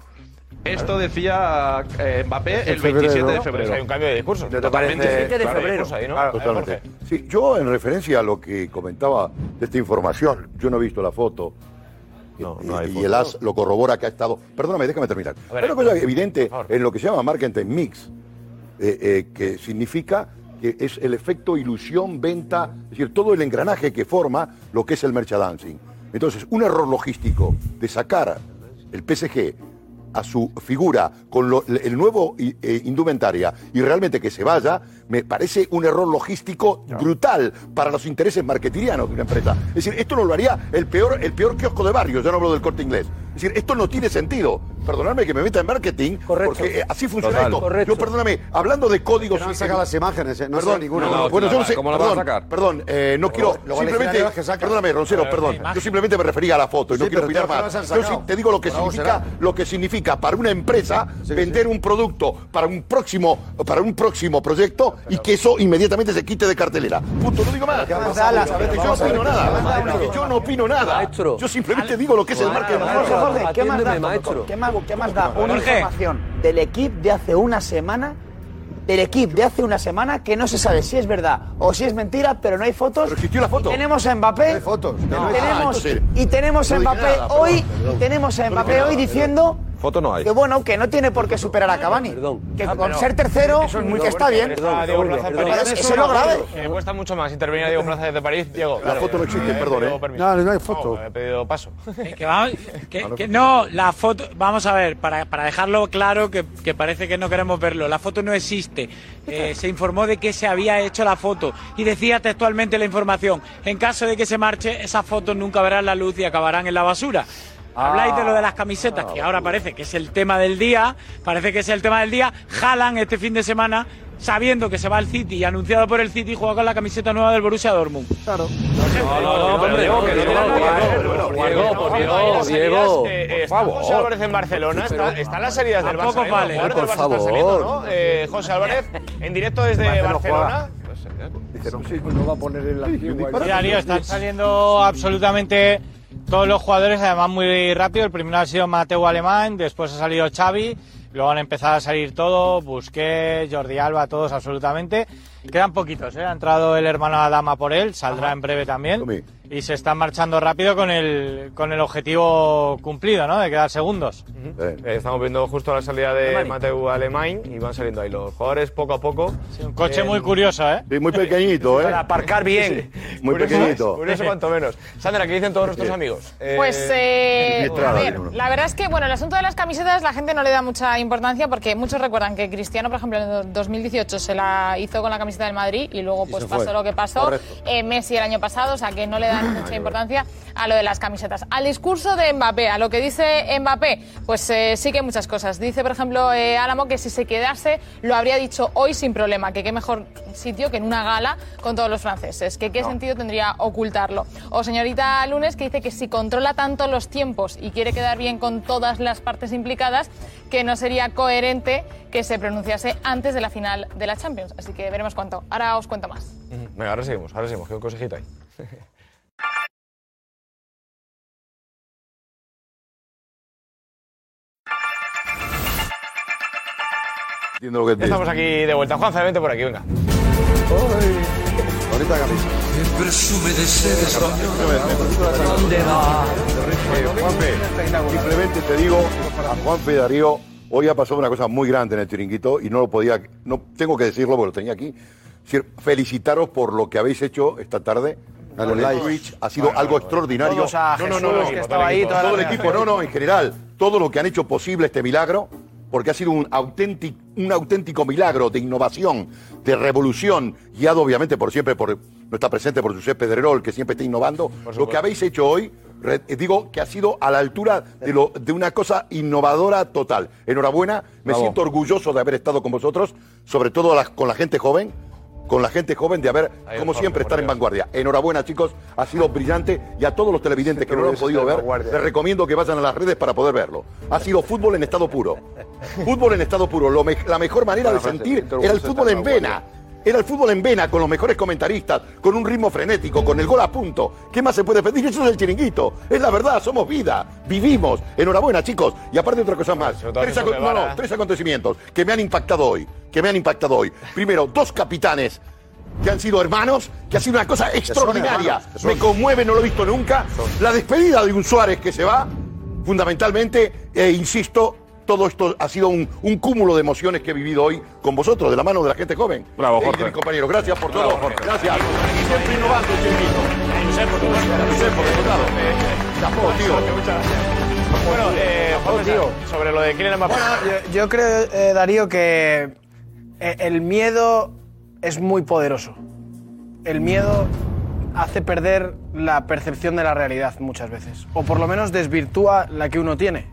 Esto decía eh, Mbappé el 27 de febrero. Hay un cambio de discurso. Totalmente. Totalmente. de Claro, febrero. discurso ahí, ¿no? Claro, A ver, totalmente. Sí, yo en referencia a lo que comentaba de esta información, yo no he visto la foto. y, y el AS lo corrobora que ha estado. Perdóname, déjame terminar. Ver, Hay una cosa evidente en lo que se llama marketing mix, eh, eh, que significa que es el efecto ilusión, venta, es decir, todo el engranaje que forma lo que es el merchandising. Entonces, un error logístico de sacar el PSG a su figura con lo- el nuevo eh, indumentaria y realmente que se vaya, me parece un error logístico brutal para los intereses marketingianos de una empresa. Es decir, esto no lo haría el peor, el peor kiosco de barrio, yo no hablo del corte inglés. Es decir, esto no tiene sentido. Perdonadme que me meta en marketing, porque eh, así funciona Total. esto. Correcto. Yo, perdóname, hablando de códigos... No han sacado las imágenes, eh, no perdón, ninguna. no, No, bueno, yo no sé, ¿cómo la van a perdón, sacar? perdón, eh, no quiero, simplemente, perdóname, Roncero, Pero, perdón, yo simplemente me refería a la foto y Sí, no quiero pero opinar más. las Yo sí te digo lo que significa, lo que significa para una empresa vender un producto para un próximo, para un próximo proyecto y que eso inmediatamente se quite de cartelera. Punto, no digo más. ¿Qué más da la- Yo no opino ¿qué más da nada. Yo no opino nada. Yo simplemente digo lo que es el marketing. Jorge, ¿qué más da, Atiéndeme, maestro. ¿qué más, qué más da una Jorge. información del equipo de hace una semana? Del equipo de hace una semana que no se sabe si es verdad o si es mentira, pero no hay fotos. Pero existió la foto. Y tenemos a Mbappé. No hay fotos. No. tenemos, Ah, entonces, y tenemos a Mbappé nada, hoy. perdón. Tenemos a Mbappé hoy nada, diciendo Foto no hay. que bueno, que no tiene por qué superar a Cavani. Que Ah, con ser tercero, eso es muy que está bien. Está Diego Plaza en París. Eso es lo grave. Me cuesta mucho más intervenir a Diego Plaza desde París. Diego, La foto no existe, perdón, ¿eh? No, no hay foto. he pedido paso. Que vamos- que- que no, la foto, vamos a ver, para, para dejarlo claro, que, que parece que no queremos verlo, la foto no existe. Eh, se informó de que se había hecho la foto y decía textualmente la información, en caso de que se marche, esas fotos nunca verán la luz y acabarán en la basura. Habláis de lo de las camisetas, que ahora parece que es el tema del día, parece que es el tema del día. Jalan este fin de semana, sabiendo que se va al City y anunciado por el City, juega con la camiseta nueva del Borussia Dortmund. Claro. No, no, no, pero Diego, que no. Diego, por Diego, Diego, eh, está. José Álvarez en Barcelona, está- están las salidas del Barça. Tampoco ¿eh? Por favor. saliendo, ¿no? Eh, José Álvarez, en directo desde Barcelona Barcelona. Dice, no, sí, no va a poner el antiguo. Mira, están saliendo absolutamente todos los jugadores, además muy rápido. El primero ha sido Mateo Alemán, después ha salido Xavi, luego han empezado a salir todos, Busquets, Jordi Alba, todos absolutamente. Quedan poquitos, ¿eh? ha entrado el hermano Adama por él, saldrá en breve también. Y se están marchando rápido con el, con el objetivo cumplido, ¿no? De quedar segundos. Eh, estamos viendo justo la salida de Mateu Alemán y van saliendo ahí los jugadores poco a poco. un coche muy curioso, ¿eh? Sí, muy pequeñito, ¿eh? Para aparcar bien. Muy Curioso, pequeñito. Curioso cuanto menos. Sandra, ¿qué dicen todos nuestros amigos? Eh, Pues, eh, la verdad es que, bueno, el asunto de las camisetas la gente no le da mucha importancia porque muchos recuerdan que Cristiano, por ejemplo, en 2018 se la hizo con la camiseta del Madrid y luego pues pasó lo que pasó. Eh, Messi el año pasado, o sea que no le dan mucha importancia a lo de las camisetas. Al discurso de Mbappé, a lo que dice Mbappé, pues eh, sí que hay muchas cosas. Dice, por ejemplo, eh, Álamo que si se quedase lo habría dicho hoy sin problema, que qué mejor sitio que en una gala con todos los franceses, que qué sentido tendría ocultarlo. O señorita Lunes que dice que si controla tanto los tiempos y quiere quedar bien con todas las partes implicadas, que no sería coherente que se pronunciase antes de la final de la Champions. Así que veremos cuánto. Ahora os cuento más. Venga, ahora seguimos, ahora seguimos. ¿Qué consejito hay? Entiendo lo que estamos aquí de vuelta. Juanza, vente por aquí, venga. Bonita camisa. Presume de ser Eh, Juanfe, simplemente te digo a Juanfe Darío, hoy ha pasado una cosa muy grande en el chiringuito y no lo podía, no tengo que decirlo porque lo tenía aquí. Es decir, felicitaros por lo que habéis hecho esta tarde. Con el like. Twitch ha sido algo extraordinario. Todos a no, no, no, no, que estaba ahí toda todo el equipo, no, no, en general, todo lo que han hecho posible este milagro, porque ha sido un auténtico, un auténtico milagro de innovación, de revolución, guiado obviamente por siempre por no está presente por Josep Pedrerol, que siempre está innovando. Lo que habéis hecho hoy Re- eh, digo que ha sido a la altura de, lo, de una cosa innovadora total. Enhorabuena, me Bravo. siento orgulloso de haber estado con vosotros, sobre todo con la gente joven, con la gente joven de haber, como siempre, estar en vanguardia. Enhorabuena, chicos, ha sido brillante y a todos los televidentes que no lo han podido ver, les recomiendo que vayan a las redes para poder verlo. Ha sido fútbol en estado puro. Fútbol en estado puro. Lo me- la mejor manera de sentir era el fútbol en vena. Era el fútbol en vena, con los mejores comentaristas, con un ritmo frenético, con el gol a punto. ¿Qué más se puede pedir? Eso es el chiringuito. Es la verdad, somos vida, vivimos. Enhorabuena, chicos. Y aparte otra cosa más. Tres, aco- no, no, tres acontecimientos que me han impactado hoy. Que me han impactado hoy. Primero, dos capitanes que han sido hermanos, que ha sido una cosa extraordinaria. Me conmueve, no lo he visto nunca. La despedida de un Suárez que se va, fundamentalmente, e insisto, todo esto ha sido un, un cúmulo de emociones que he vivido hoy con vosotros, de la mano de la gente joven. Bravo, Eh, y de Jorge. mis compañeros. Gracias por Bravo, todo. Jorge. Gracias. Siempre innovando. Josep, por otro lado. Chapó, tío. Bueno, eh, César, sobre lo de Kylian Mbappé. Yo, yo creo, eh, Darío, que eh, el miedo es muy poderoso. El miedo hace perder la percepción de la realidad muchas veces. O por lo menos desvirtúa la que uno tiene.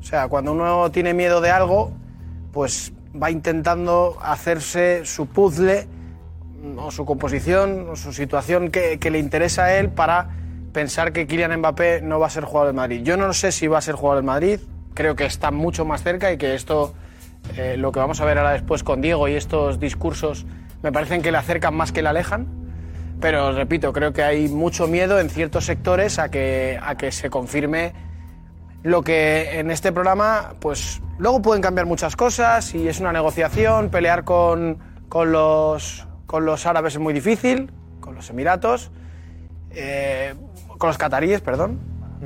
O sea, cuando uno tiene miedo de algo, pues va intentando hacerse su puzzle mm, o su composición o su situación que, le interesa a él para pensar que Kylian Mbappé no va a ser jugador del Madrid. Yo no sé si va a ser jugador del Madrid, creo que está mucho más cerca y que esto, eh, lo que vamos a ver ahora después con Diego y estos discursos, me parecen que le acercan más que le alejan. Pero repito, creo que hay mucho miedo en ciertos sectores a que, a que se confirme lo que en este programa, pues luego pueden cambiar muchas cosas y es una negociación, pelear con, con, los, con los árabes es muy difícil, con los Emiratos, eh, con los cataríes, perdón.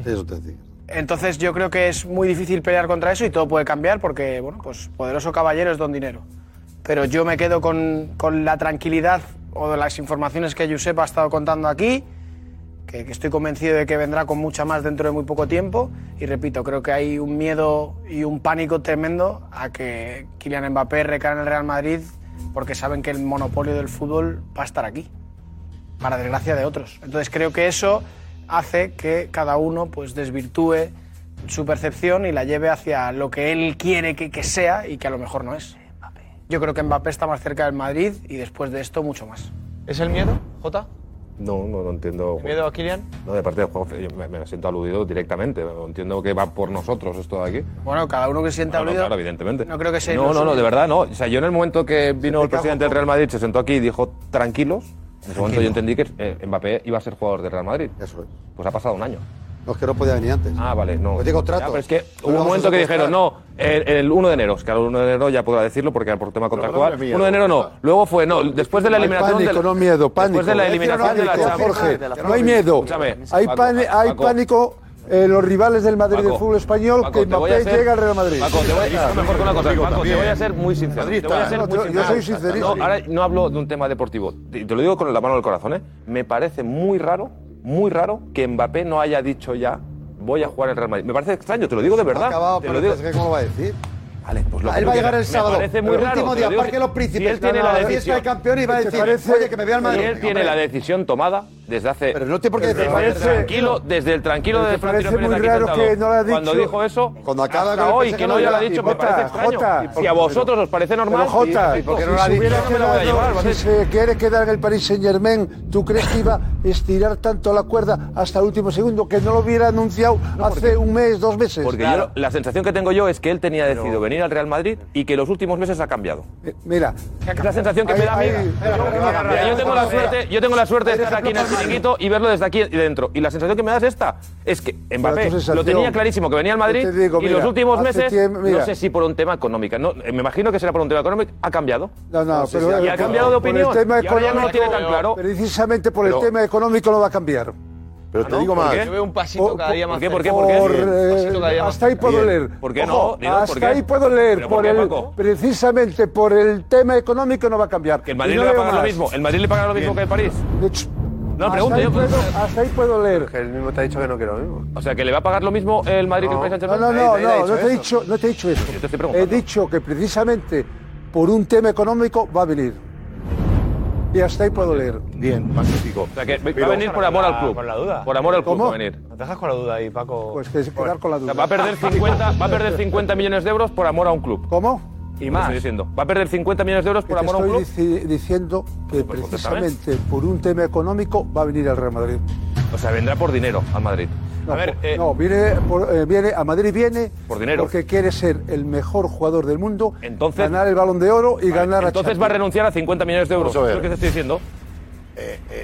Eso te digo. Entonces yo creo que es muy difícil pelear contra eso y todo puede cambiar porque, bueno, pues poderoso caballero es don dinero. Pero yo me quedo con, con la tranquilidad o de las informaciones que Josep ha estado contando aquí, que, que estoy convencido de que vendrá con mucha más dentro de muy poco tiempo. Y repito, creo que hay un miedo y un pánico tremendo a que Kylian Mbappé recaiga en el Real Madrid porque saben que el monopolio del fútbol va a estar aquí, para desgracia de otros. Entonces creo que eso hace que cada uno pues desvirtúe su percepción y la lleve hacia lo que él quiere que, que sea y que a lo mejor no es. Yo creo que Mbappé está más cerca del Madrid y después de esto mucho más. ¿Es el miedo, Jota? No, no, no entiendo. ¿El miedo a Kylian? No, de parte del juego, yo me, me siento aludido directamente. Entiendo que va por nosotros esto de aquí. Bueno, cada uno que se sienta No, no, aludido. claro, evidentemente. No creo que sea No, no, no, de verdad no. O sea, yo en el momento que vino el presidente del Real Madrid, se sentó aquí y dijo tranquilos, en ese momento yo entendí que eh, Mbappé iba a ser jugador del Real Madrid. Eso es. Pues ha pasado un año. No, es que no podía venir antes. Ah, vale, no. Pues digo, trato. Ya, pero es que Pero hubo un momento que dijeron, no, el, el 1 de enero, es que al 1 de enero ya podrá decirlo porque era por tema contractual. madre mía, 1 de enero no. Luego fue, no, después de la eliminación pánico, no miedo, pánico. Después de la eliminación de la Pánico, Champions. Jorge, no hay miedo. Hay, hay pánico en los rivales del Madrid Paco, del fútbol español Paco, que Mbappé ser- llega al Real Madrid. Paco, te voy a decir mejor que una cosa. Paco, te voy a ser muy sincero. Te voy a ser No, muy yo- sincero. yo soy sincerísimo. No, ahora no hablo de un tema deportivo. Te te lo digo con la mano del corazón, ¿eh? Me parece muy raro, muy raro que Mbappé no haya dicho ya voy a jugar en Real Madrid. Me parece extraño, te lo digo de verdad. Ha acabado, te pero lo digo. que ¿cómo lo va a decir? Vale, pues lo Ah, que él va a llegar el sábado, Me parece muy el raro. último día. Parque Los Príncipes, Si él tiene la la decisión. de campeón y va a ¿Te decir, parece- oye, que me vea al Si Madrid. él tiene la decisión tomada desde hace. Pero no tiene por qué desde ¿Te tranquilo, desde el tranquilo ¿Te de Florentino Pérez muy aquí raro sentado. que no lo ha Cuando dicho? dijo eso, Cuando acaba hasta hoy que no no ya lo ha dicho, me Jota, parece extraño. Jota, si a vosotros os parece normal, Pero Jota, y- ¿por qué si no lo ha se dicho? hubiera, no me lo voy a llevar, Si ¿vale? se quiere quedar en el Paris Saint Germain, ¿tú crees que iba a estirar tanto la cuerda hasta el último segundo que no lo hubiera anunciado hace un mes, dos meses? Porque yo, la sensación que tengo yo es que él tenía decidido venir al Real Madrid y que los últimos meses ha cambiado. Eh, Mira, Es la sensación que me da a mí. Yo tengo la suerte, yo tengo la suerte de estar aquí en el chiringuito y verlo desde aquí y dentro. Y la sensación que me da es esta, es que Mbappé lo tenía clarísimo que venía al Madrid digo, y mira, los últimos meses, tiempo- no sé si por un tema económico, no, me imagino que será por un tema económico, ha cambiado. No, no, Sí, pero sí, y ha cambiado de por opinión. el tema y ahora ya no lo tiene económico, tan claro. precisamente por Pero- el tema económico no va a cambiar. Pero te ¿no? digo ¿Por más. qué? Yo veo un pasito Por- cada día más ¿Por qué? ¿Por qué? ¿Por qué? Por, Bien. eh, Pasito cada día más hasta ahí puedo Bien. leer. ¿Por qué Ojo, no? Dinos, ¿por hasta qué? ahí puedo leer. ¿Pero por Por qué, el, precisamente por el tema económico no va a cambiar. Que el Madrid Y no le va a pagar lo más. mismo. El Madrid le paga lo mismo que el París. De hecho, No, hasta pregunto ahí yo. puedo- hasta ahí puedo leer. Que él mismo te ha dicho que no quiere lo mismo. O sea, que le va a pagar lo mismo el Madrid que el No. Paris No, no, no, no, no te he dicho, no te he dicho eso. Yo te estoy He preguntando. dicho que precisamente por un tema económico va a venir. Y hasta ahí puedo leer. Bien, magnífico. O sea, que va a venir por amor al club. Con la duda. Por amor al club ¿Cómo? va a venir. ¿Te dejas con la duda ahí, Paco? Pues que quedar con la O duda. sea, va a perder 50, va a perder 50 millones de euros por amor a un club. ¿Cómo? Y más. Estoy diciendo. Va a perder 50 millones de euros por amor a un estoy club. dici- diciendo que Pues precisamente por un tema económico va a venir al Real Madrid. O sea, vendrá por dinero al Madrid. No, por- no, viene, por- eh, viene a Madrid viene Por dinero. porque quiere ser el mejor jugador del mundo, Entonces- ganar el Balón de Oro y ganar la Entonces va a renunciar a 50 millones de euros. A Es ver. lo que te estoy diciendo.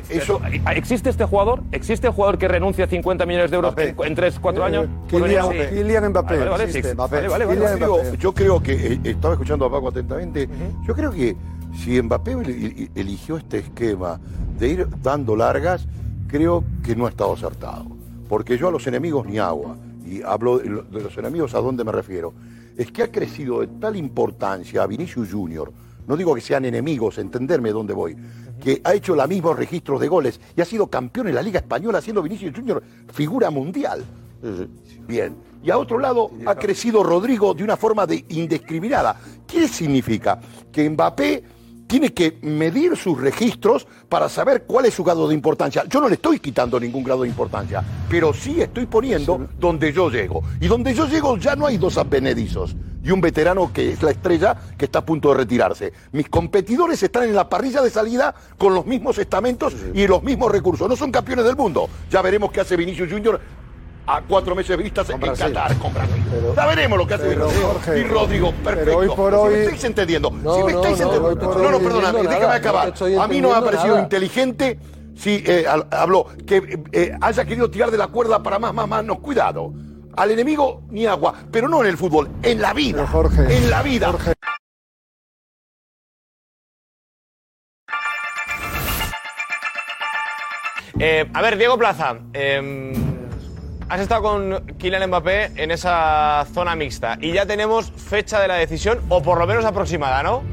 Eso- ¿Existe este jugador? ¿Existe el jugador que renuncia a 50 millones de euros en, en 3, 4 años? por Kylian, venir? Sí. Kylian Mbappé. Vale, vale, existe. Vale. Kylian Yo creo, Mbappé. yo creo que, eh, estaba escuchando a Paco atentamente, yo creo que si Mbappé el- eligió este esquema de ir dando largas, creo que no ha estado acertado. Porque yo a los enemigos ni agua. Y hablo de lo- de los enemigos, ¿a dónde me refiero? Es que ha crecido de tal importancia a Vinicius Junior, no digo que sean enemigos, entenderme dónde voy, que ha hecho los mismos registros de goles y ha sido campeón en la Liga Española, siendo Vinicius Junior figura mundial. Bien. Y a otro lado ha crecido Rodrigo de una forma de indiscriminada. ¿Qué significa? Que Mbappé tiene que medir sus registros para saber cuál es su grado de importancia. Yo no le estoy quitando ningún grado de importancia, pero sí estoy poniendo donde yo llego. Y donde yo llego ya no hay dos advenedizos y un veterano que es la estrella que está a punto de retirarse. Mis competidores están en la parrilla de salida con los mismos estamentos y los mismos recursos. No son campeones del mundo. Ya veremos qué hace Vinicius Junior a cuatro meses de vistas en Brasil. Qatar con Brasil. ya veremos lo que hace pero. Jorge, y Rodrigo, perfecto. hoy por Si hoy- me estáis entendiendo. No, si me no, estáis no, entendiendo. No, no, perdóname, déjame nada, acabar. no a mí no me ha parecido nada. inteligente si eh, habló que eh, haya querido tirar de la cuerda para más, más, más. No, cuidado. Al enemigo ni agua, pero no en el fútbol, en la vida. en la vida. Eh, a ver, Diego Plaza, eh, has estado con Kylian Mbappé en esa zona mixta y ya tenemos fecha de la decisión, o por lo menos aproximada, ¿no?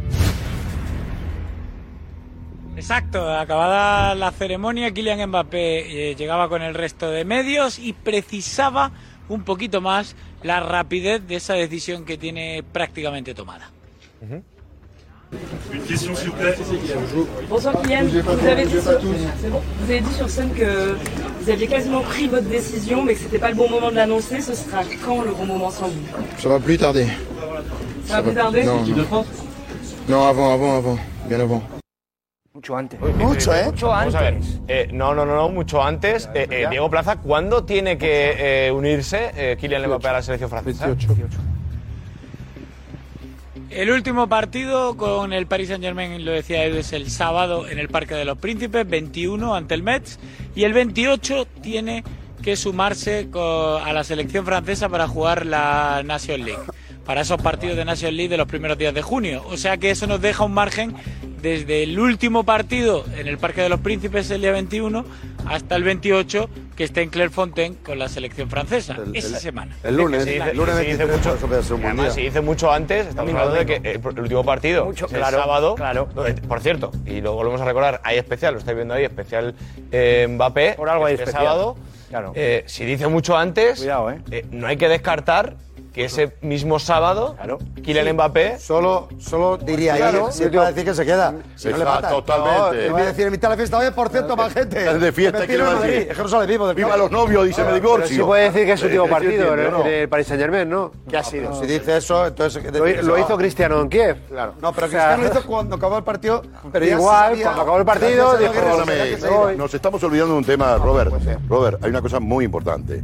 Exacto, acabada la ceremonia, Kylian Mbappé eh, llegaba con el resto de medios y precisaba un poquito más la rapidez de esa decisión que tiene prácticamente tomada. Une question, s'il vous plaît. Bonsoir Kylian, vous avez, dit sur... bon vous avez dit sur scène que vous aviez quasiment pris votre décision mais que c'était pas le bon moment de l'annoncer. Ce sera quand le bon moment sans vous Ça va plus tarder. Ça va plus tarder Non, non. Non, avant, avant, avant. Bien avant. Mucho antes. Mucho, ¿eh? Mucho Vamos a ver. antes. Eh, no, no, no, no, mucho antes. Eh, eh, Diego Plaza, ¿cuándo tiene que eh, unirse? Eh, Kylian Mbappé a la selección francesa? El último partido con el Paris Saint Germain, lo decía Edu, es el sábado en el Parque de los Príncipes, 21 ante el Metz, y el 28 tiene que sumarse a la selección francesa para jugar la Nation League, para esos partidos de Nation League de los primeros días de junio. O sea que eso nos deja un margen desde el último partido en el Parque de los Príncipes el día 21 hasta el 28 que esté en Clairefontaine con la selección francesa. Esa semana. El lunes, el lunes se dice 23, mucho, eso puede ser un buen además, día. se dice mucho antes, estamos hablando de que eh, el último partido Mucho, es el claro, sábado. claro. donde, por cierto, y lo volvemos a recordar, hay especial, lo estáis viendo ahí, especial eh, Mbappé. Por algo hay este especial. sábado. Claro. Eh, si dice mucho antes, Cuidado, ¿eh? eh, no hay que descartar que ese mismo sábado, Kylian Mbappé. Solo, solo diría Claro. ahí, si para decir que se queda. Si no le Exacto, matan. totalmente. No, te voy a decir en mitad de la fiesta, oye, por cierto, más gente. Estás de fiesta, Me ¿qué le tiro va en a Madrid. decir? Es que no sale vivo del Viva los novios, dice me divorcio. Sí puede decir que es su último Eh, ¿sí partido en el, Paris Saint Germain, ¿no? ¿Qué ha sido? Si dice eso, entonces. Lo, hizo Cristiano en Kiev. Claro. No, pero Cristiano lo hizo cuando acabó el partido. Pero igual, cuando acabó el partido, nos estamos olvidando de un tema, Robert. Robert, hay una cosa muy importante.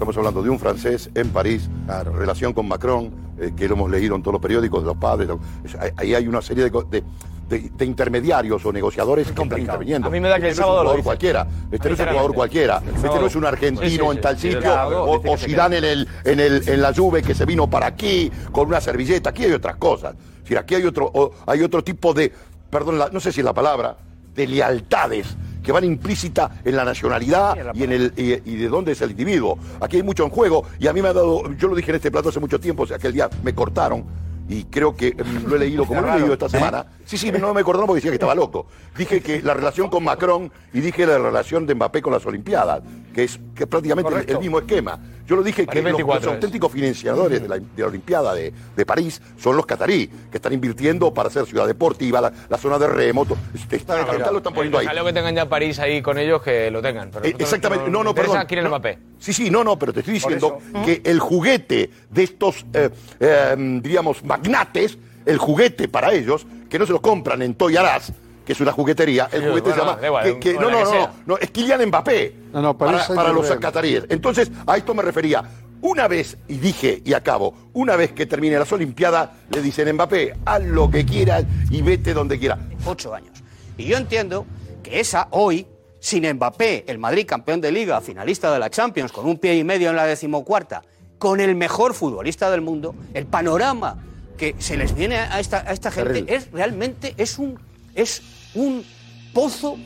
Estamos hablando de un francés en París, relación con Macron, eh, que lo hemos leído en todos los periódicos de los padres. lo- es- ahí- hay una serie de, de- de- de intermediarios o negociadores que están interviniendo. A mí me da que el Este no es sábado un jugador cualquiera. Este no es un jugador cualquiera. Este sábado. no es un argentino Sí, sí, sí. en tal sitio sábado o, o Zidane en, el, en, el, en la Juve que se vino para aquí con una servilleta. Aquí hay otras cosas. Es decir, aquí hay otro, o- hay otro tipo de, perdón, la- no sé si es la palabra, de lealtades que van implícita en la nacionalidad y en el y, y de dónde es el individuo. Aquí hay mucho en juego y a mí me ha dado, yo lo dije en este plato hace mucho tiempo, o sea, aquel día me cortaron y creo que lo he leído, como lo he leído esta ¿eh? semana, Sí, sí, no me acordó porque decía que estaba loco. Dije que la relación con Macron y dije la relación de Mbappé con las Olimpiadas, que es, que es prácticamente el, el mismo esquema. Yo lo dije que los, 24 los es. auténticos financiadores de la, de la Olimpiada de, de París son los catarí, que están invirtiendo para hacer ciudad deportiva, la, la zona de remo. todo. Este, está, está- lo están poniendo ahí. Ojalá que tengan ya París ahí con ellos, que lo tengan. Pero Eh, Exactamente, no, no, perdón. No, Mbappé. Sí, sí, no, no, pero te estoy diciendo que el juguete de estos, eh, eh, diríamos, magnates, el juguete para ellos, que no se lo compran en Toy R Us, que es una juguetería, el Sí, juguete bueno, se llama... da igual, que- que- con no, no, que no, no, no, es Kylian Mbappé No, no, París para, para los cataríes. Entonces, a esto me refería. Una vez, y dije y acabo, una vez que termine las Olimpiadas, le dicen Mbappé, haz lo que quieras y vete donde quieras. ocho años. Y yo entiendo que esa hoy, sin Mbappé, el Madrid campeón de liga, finalista de la Champions, con un pie y medio en la decimocuarta, con el mejor futbolista del mundo, el panorama que se les viene a esta, a esta gente Terrible. es realmente es un, es un pozo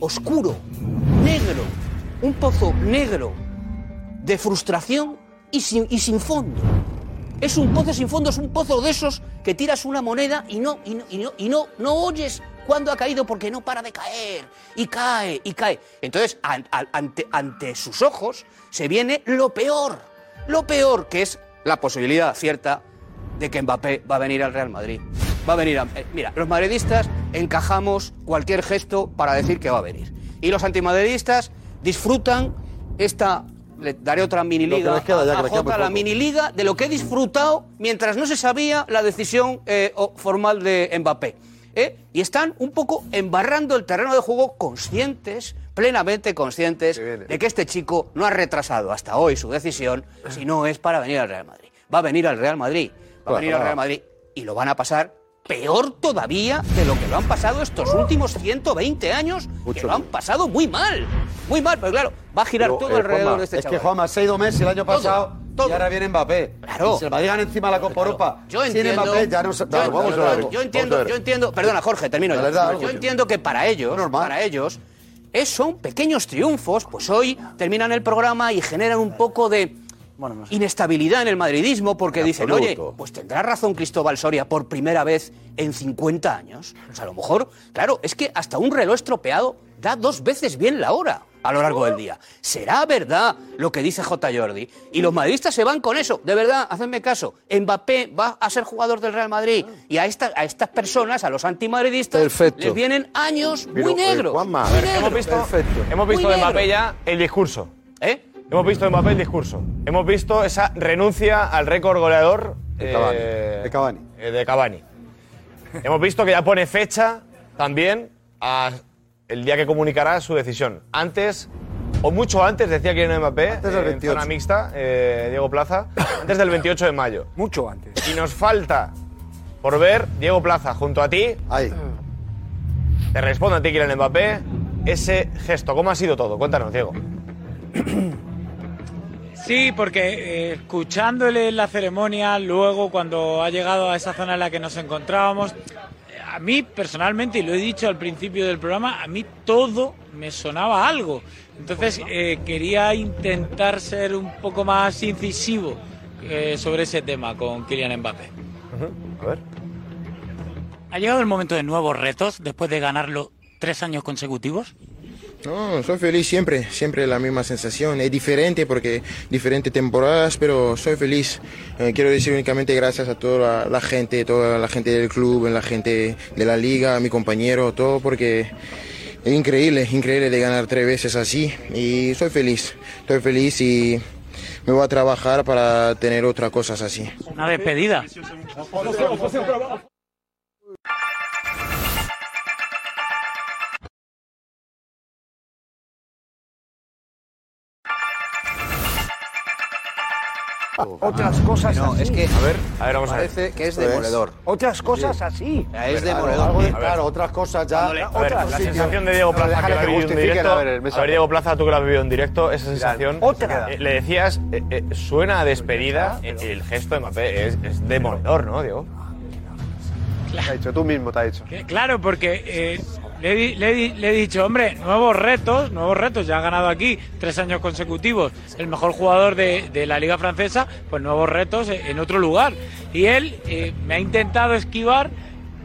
oscuro, negro, un pozo negro de frustración y sin, y sin fondo. Es un pozo sin fondo, es un pozo de esos que tiras una moneda y no, y no, y no, y no, no oyes cuándo ha caído porque no para de caer. Y cae, y cae. Entonces, ante, ante sus ojos se viene lo peor. Lo peor que es la posibilidad cierta de que Mbappé va a venir al Real Madrid. Va a venir a... eh, mira, los madridistas encajamos cualquier gesto para decir que va a venir. Y los antimadridistas disfrutan esta... Le daré otra mini Lo que liga queda a- Jota, la poco. mini liga de lo que he disfrutado mientras no se sabía la decisión eh, formal de Mbappé. ¿eh? Y están un poco embarrando el terreno de juego conscientes, plenamente conscientes de que este chico no ha retrasado hasta hoy su decisión si no es para venir al Real Madrid. Va a venir al Real Madrid, va a venir al. Real Madrid y lo van a pasar peor todavía de lo que lo han pasado estos últimos 120 años, que lo han pasado muy mal, muy mal, pero claro, va a girar Pero, todo eh, alrededor Juanma, de este es que. Juanma se ha ido Messi el año Todo, pasado y ahora viene Mbappé. Claro. Y se Madrid gana encima la Copa Europa. Yo Sin entiendo, Mbappé ya no se... yo, Claro, vamos a ver. yo entiendo, yo entiendo, perdona Jorge, termino La verdad, yo que- entiendo que para ellos, para ellos, es- son pequeños triunfos, pues hoy terminan el programa y generan un poco de inestabilidad en el madridismo porque dicen, oye, pues tendrá razón Cristóbal Soria por primera vez en 50 años. Pues a lo mejor, claro, es que hasta un reloj estropeado da dos veces bien la hora a lo largo del día. ¿Será verdad lo que dice J. Jordi? Y los madridistas se van con eso. De verdad, hacedme caso. Mbappé va a ser jugador del Real Madrid. Y a, esta- a estas personas, a los antimadridistas, Perfecto. les vienen años Pero, muy eh, negros. Muy ver, hemos visto, hemos visto Muy de Mbappé ya el discurso. ¿Eh? Hemos visto de Mbappé el discurso. Hemos visto esa renuncia al récord goleador De Cavani. eh, De Cavani. eh, de Cavani. Hemos visto que ya pone fecha también a el día que comunicará su decisión. Antes, o mucho antes, decía que Mbappé, Antes del eh, en 28. zona mixta, eh, Diego Plaza, antes del 28 de mayo. Mucho antes. Y nos falta por ver, Diego Plaza, junto a ti. Ahí. Te respondo a ti, Kylian Mbappé. Ese gesto, ¿cómo ha sido todo? Cuéntanos, Diego. Sí, porque eh, escuchándole en la ceremonia, luego cuando ha llegado a esa zona en la que nos encontrábamos, a mí personalmente, y lo he dicho al principio del programa, a mí todo me sonaba algo. Entonces eh, quería intentar ser un poco más incisivo eh, sobre ese tema con Kylian Mbappé. A ver. ¿Ha llegado el momento de nuevos retos después de ganarlo tres años consecutivos? No, soy feliz siempre, siempre la misma sensación. Es diferente porque diferentes temporadas, pero soy feliz. Eh, quiero decir únicamente gracias a toda la, la gente, toda la gente del club, la gente de la liga, a mi compañero, todo porque es increíble, increíble de ganar tres veces así y soy feliz, estoy feliz y me voy a trabajar para tener otras cosas así. Una despedida. Otras cosas No, así. es que A ver, a ver, vamos a ver. parece que es Esto es. demoledor. Otras cosas así. Es Claro, demoledor. claro, otras cosas ya. A ver, otras la sensación de Diego Plaza que lo ha vivido en directo. a ver. A Diego Plaza, tú que lo has vivido en directo, esa sensación. Otra. eh, le decías, eh, eh, suena a despedida. El gesto de Mbappé es, es demoledor, ¿no, Diego? Te ha dicho, tú mismo te has dicho. Claro, porque eh, le, he le le dicho, hombre, nuevos retos, nuevos retos, ya ha ganado aquí tres años consecutivos, el mejor jugador de, de la liga francesa, pues nuevos retos eh, en otro lugar. Y él eh, me ha intentado esquivar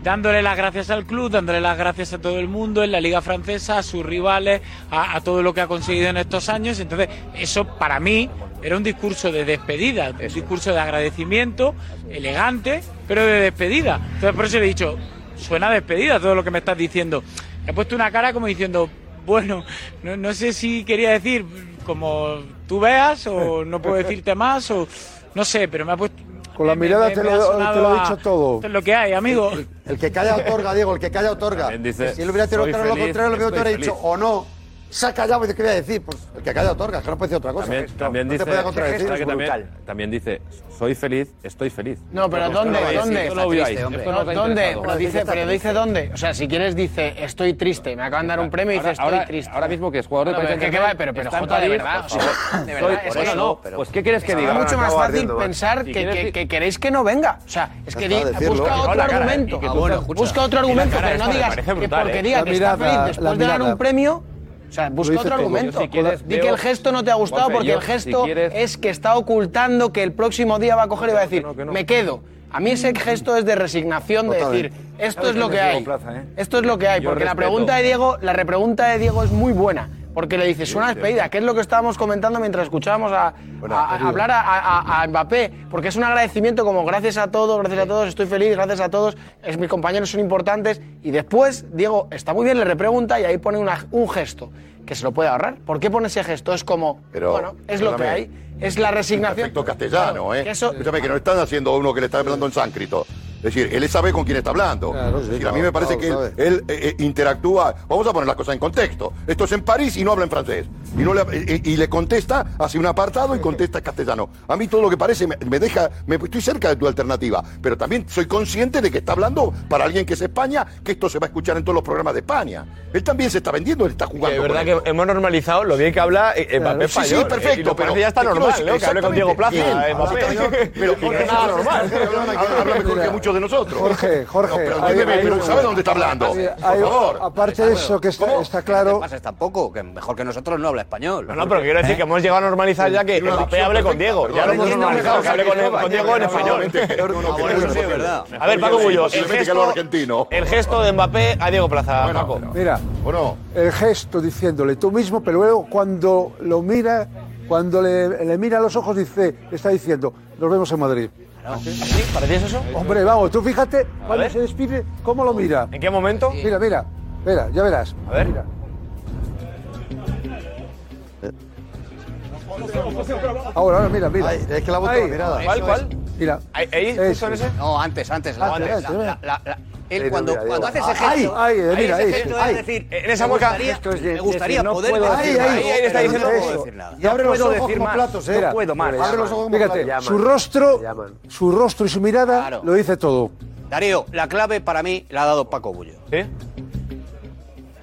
dándole las gracias al club, dándole las gracias a todo el mundo, en la liga francesa, a sus rivales, a, a todo lo que ha conseguido en estos años. Entonces, eso para mí era un discurso de despedida, un discurso de agradecimiento, elegante, pero de despedida. Entonces, por eso le he dicho, suena a despedida todo lo que me estás diciendo. He puesto una cara como diciendo, bueno, no, no sé si quería decir como tú veas o no puedo decirte más o no sé, pero me ha puesto... Con la me- mirada me- te lo, ha te lo he dicho todo. Esto es lo que hay, amigo. El que calla otorga, Diego, el que calla otorga. dice, si él hubiera tirado "Soy claro lo contrario, lo mismo te estoy hubiera dicho, feliz". o no. Se ha callado, ¿y ¿qué voy a decir? Pues el que calla otorga, que no puede decir otra cosa. También, también no dice, te puede contradecir. ¿sabes que también, también dice, soy feliz, estoy feliz. No, pero ¿dónde? ¿Dónde? ¿Dónde? Pero dice, pero dice dónde. O sea, si quieres dice estoy triste. Me acaban de dar un premio y dice estoy ahora- triste. ahora mismo que es jugador de Paris pero ¿qué Saint-Germain, va? Pero, pero está en Jota, de verdad. de verdad. es que no. pues, ¿qué quieres que Es diga? mucho más fácil ¿vale? pensar que, queréis que no venga. O sea, es que busca otro argumento. ¿eh? Busca otro argumento, pero no digas que porque ¿eh? diga que está feliz después de mirada. un premio. Sea, busca otro argumento. Si quieres, Di que el gesto no te ha gustado porque el si gesto quieres- es que está ocultando que el próximo día va a coger y va a decir, me quedo. A mí ese gesto es de resignación, de decir, Totalmente. esto es lo que hay. Esto es lo que hay. Porque la pregunta de Diego, la repregunta de Diego es muy buena. Porque le dice, suena despedida, que es lo que estábamos comentando mientras escuchábamos a, a- a querido. hablar a, a- a Mbappé. Porque es un agradecimiento como gracias a todos, gracias a todos, estoy feliz, gracias a todos, es, mis compañeros son importantes. Y después, Diego, está muy bien, le repregunta y ahí pone una- un gesto que se lo puede ahorrar. ¿Por qué pone ese gesto? Es como, Pero, bueno, es lo que perdóname. hay. Es la resignación. Perfecto castellano, ¿eh? Escúchame, que no están haciendo uno que le está hablando en sánscrito. Es decir, él sabe con quién está hablando. Claro, es sí, decir, a mí claro, me parece claro, que él, él, eh, eh, interactúa. Vamos a poner las cosas en contexto. Esto es en París y no habla en francés. Y, no le, eh, y le contesta, hace un apartado y contesta en castellano. A mí todo lo que parece me, me deja. Me, estoy cerca de tu alternativa. Pero también soy consciente de que está hablando para alguien que es España, que esto se va a escuchar en todos los programas de España. Él también se está vendiendo, él está jugando. Es con verdad esto. que hemos normalizado lo bien que habla Mbappé Sí, sí, español. perfecto, pero ya está normal, ¿no? Que hable con Diego Plaza, eh, Mbappé. Bien, Pero nada normal. Habla mejor que muchos de nosotros. Jorge, Jorge. No, pero hay- hay- ¿sabe dónde está hablando? hay- Por hay- favor. Aparte de eso, que está, está claro. pases tampoco, que mejor que nosotros no habla español. No, no, pero quiero decir que hemos llegado a normalizar ya que Mbappé hable con Diego. Ya lo hemos normalizado, que hable con, Diego en español. A ver, Paco Bullo, el Posiblemente que gesto, lo argentino. el gesto de Mbappé a Diego Plaza, Paco. Mira, el gesto diciéndole tú mismo, pero luego cuando lo mira, cuando le, le mira a los ojos, dice, está diciendo, nos vemos en Madrid. ¿Sí? ¿Parecías eso? Hombre, vamos, tú fíjate cuando se despide, cómo lo mira. ¿En qué momento? Mira, mira, mira, ya verás. A ver. Mira. Ahora, ahora, mira, mira. es que la Ahí. la mirada. ¿Cuál, cuál? Mira. ¿Ahí, Eso. en ese? No, antes, antes. La, Antes, la- antes, la- la- la- él cuando, mira, cuando hace ese Ahí, gesto, ahí, ahí mira, ese ahí, gesto ahí. es decir, En esa mueca- me gustaría no poder puedo decir más. Ahí, ahí está diciendo- no puedo decir nada. Y abre los ojos como más, platos, no era. puedo más. Abre los ojos como Fíjate, su rostro, su rostro y su mirada Claro. lo dice todo. Darío, la clave para mí la ha dado Paco Bullo. ¿Sí?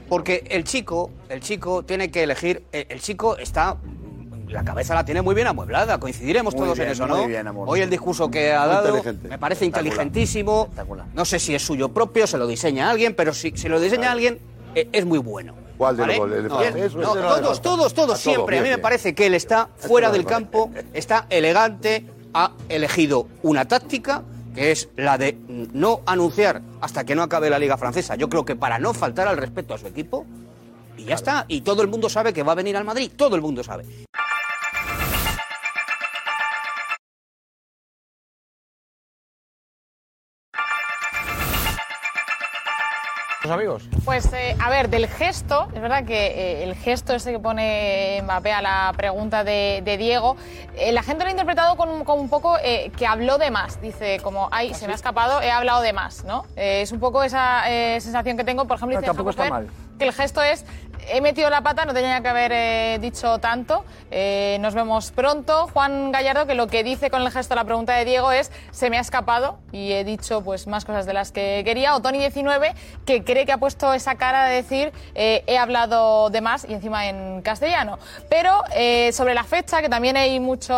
Porque el chico, el chico tiene que elegir, el, el chico está la cabeza la tiene muy bien amueblada, coincidiremos Muy todos bien, en eso, muy ¿no? bien. Hoy el discurso que ha dado me parece Espectacular. inteligentísimo. No sé si es suyo propio, se lo diseña alguien, pero si, si lo diseña alguien eh, es muy bueno. ¿Cuál de ¿vale? los goles? ¿El No, todos, todos, todos todos, siempre. A mí me parece que él está fuera del campo, está elegante, ha elegido una táctica que es la de no anunciar hasta que no acabe la Liga Francesa. Yo creo que para no faltar al respeto a su equipo, y ya está. Y todo el mundo sabe que va a venir al Madrid, todo el mundo sabe. ¿Los amigos? Pues, eh, a ver, del gesto, es verdad que eh, el gesto ese que pone Mbappé a la pregunta de, de Diego, eh, la gente lo ha interpretado con, con un poco eh, que habló de más. Dice, como, ay, se me ha escapado, he hablado de más, ¿no? Eh, es un poco esa eh, sensación que tengo, por ejemplo, No, dice tampoco Jacob está Fer, mal. que el gesto es, he metido la pata, no tenía que haber eh, dicho tanto, eh, nos vemos pronto. Juan Gallardo, que lo que dice con el gesto la pregunta de Diego es, se me ha escapado y he dicho pues más cosas de las que quería. O Tony19, que cree que ha puesto esa cara de decir, eh, he hablado de más y encima en castellano. Pero sobre la fecha, que también hay mucho,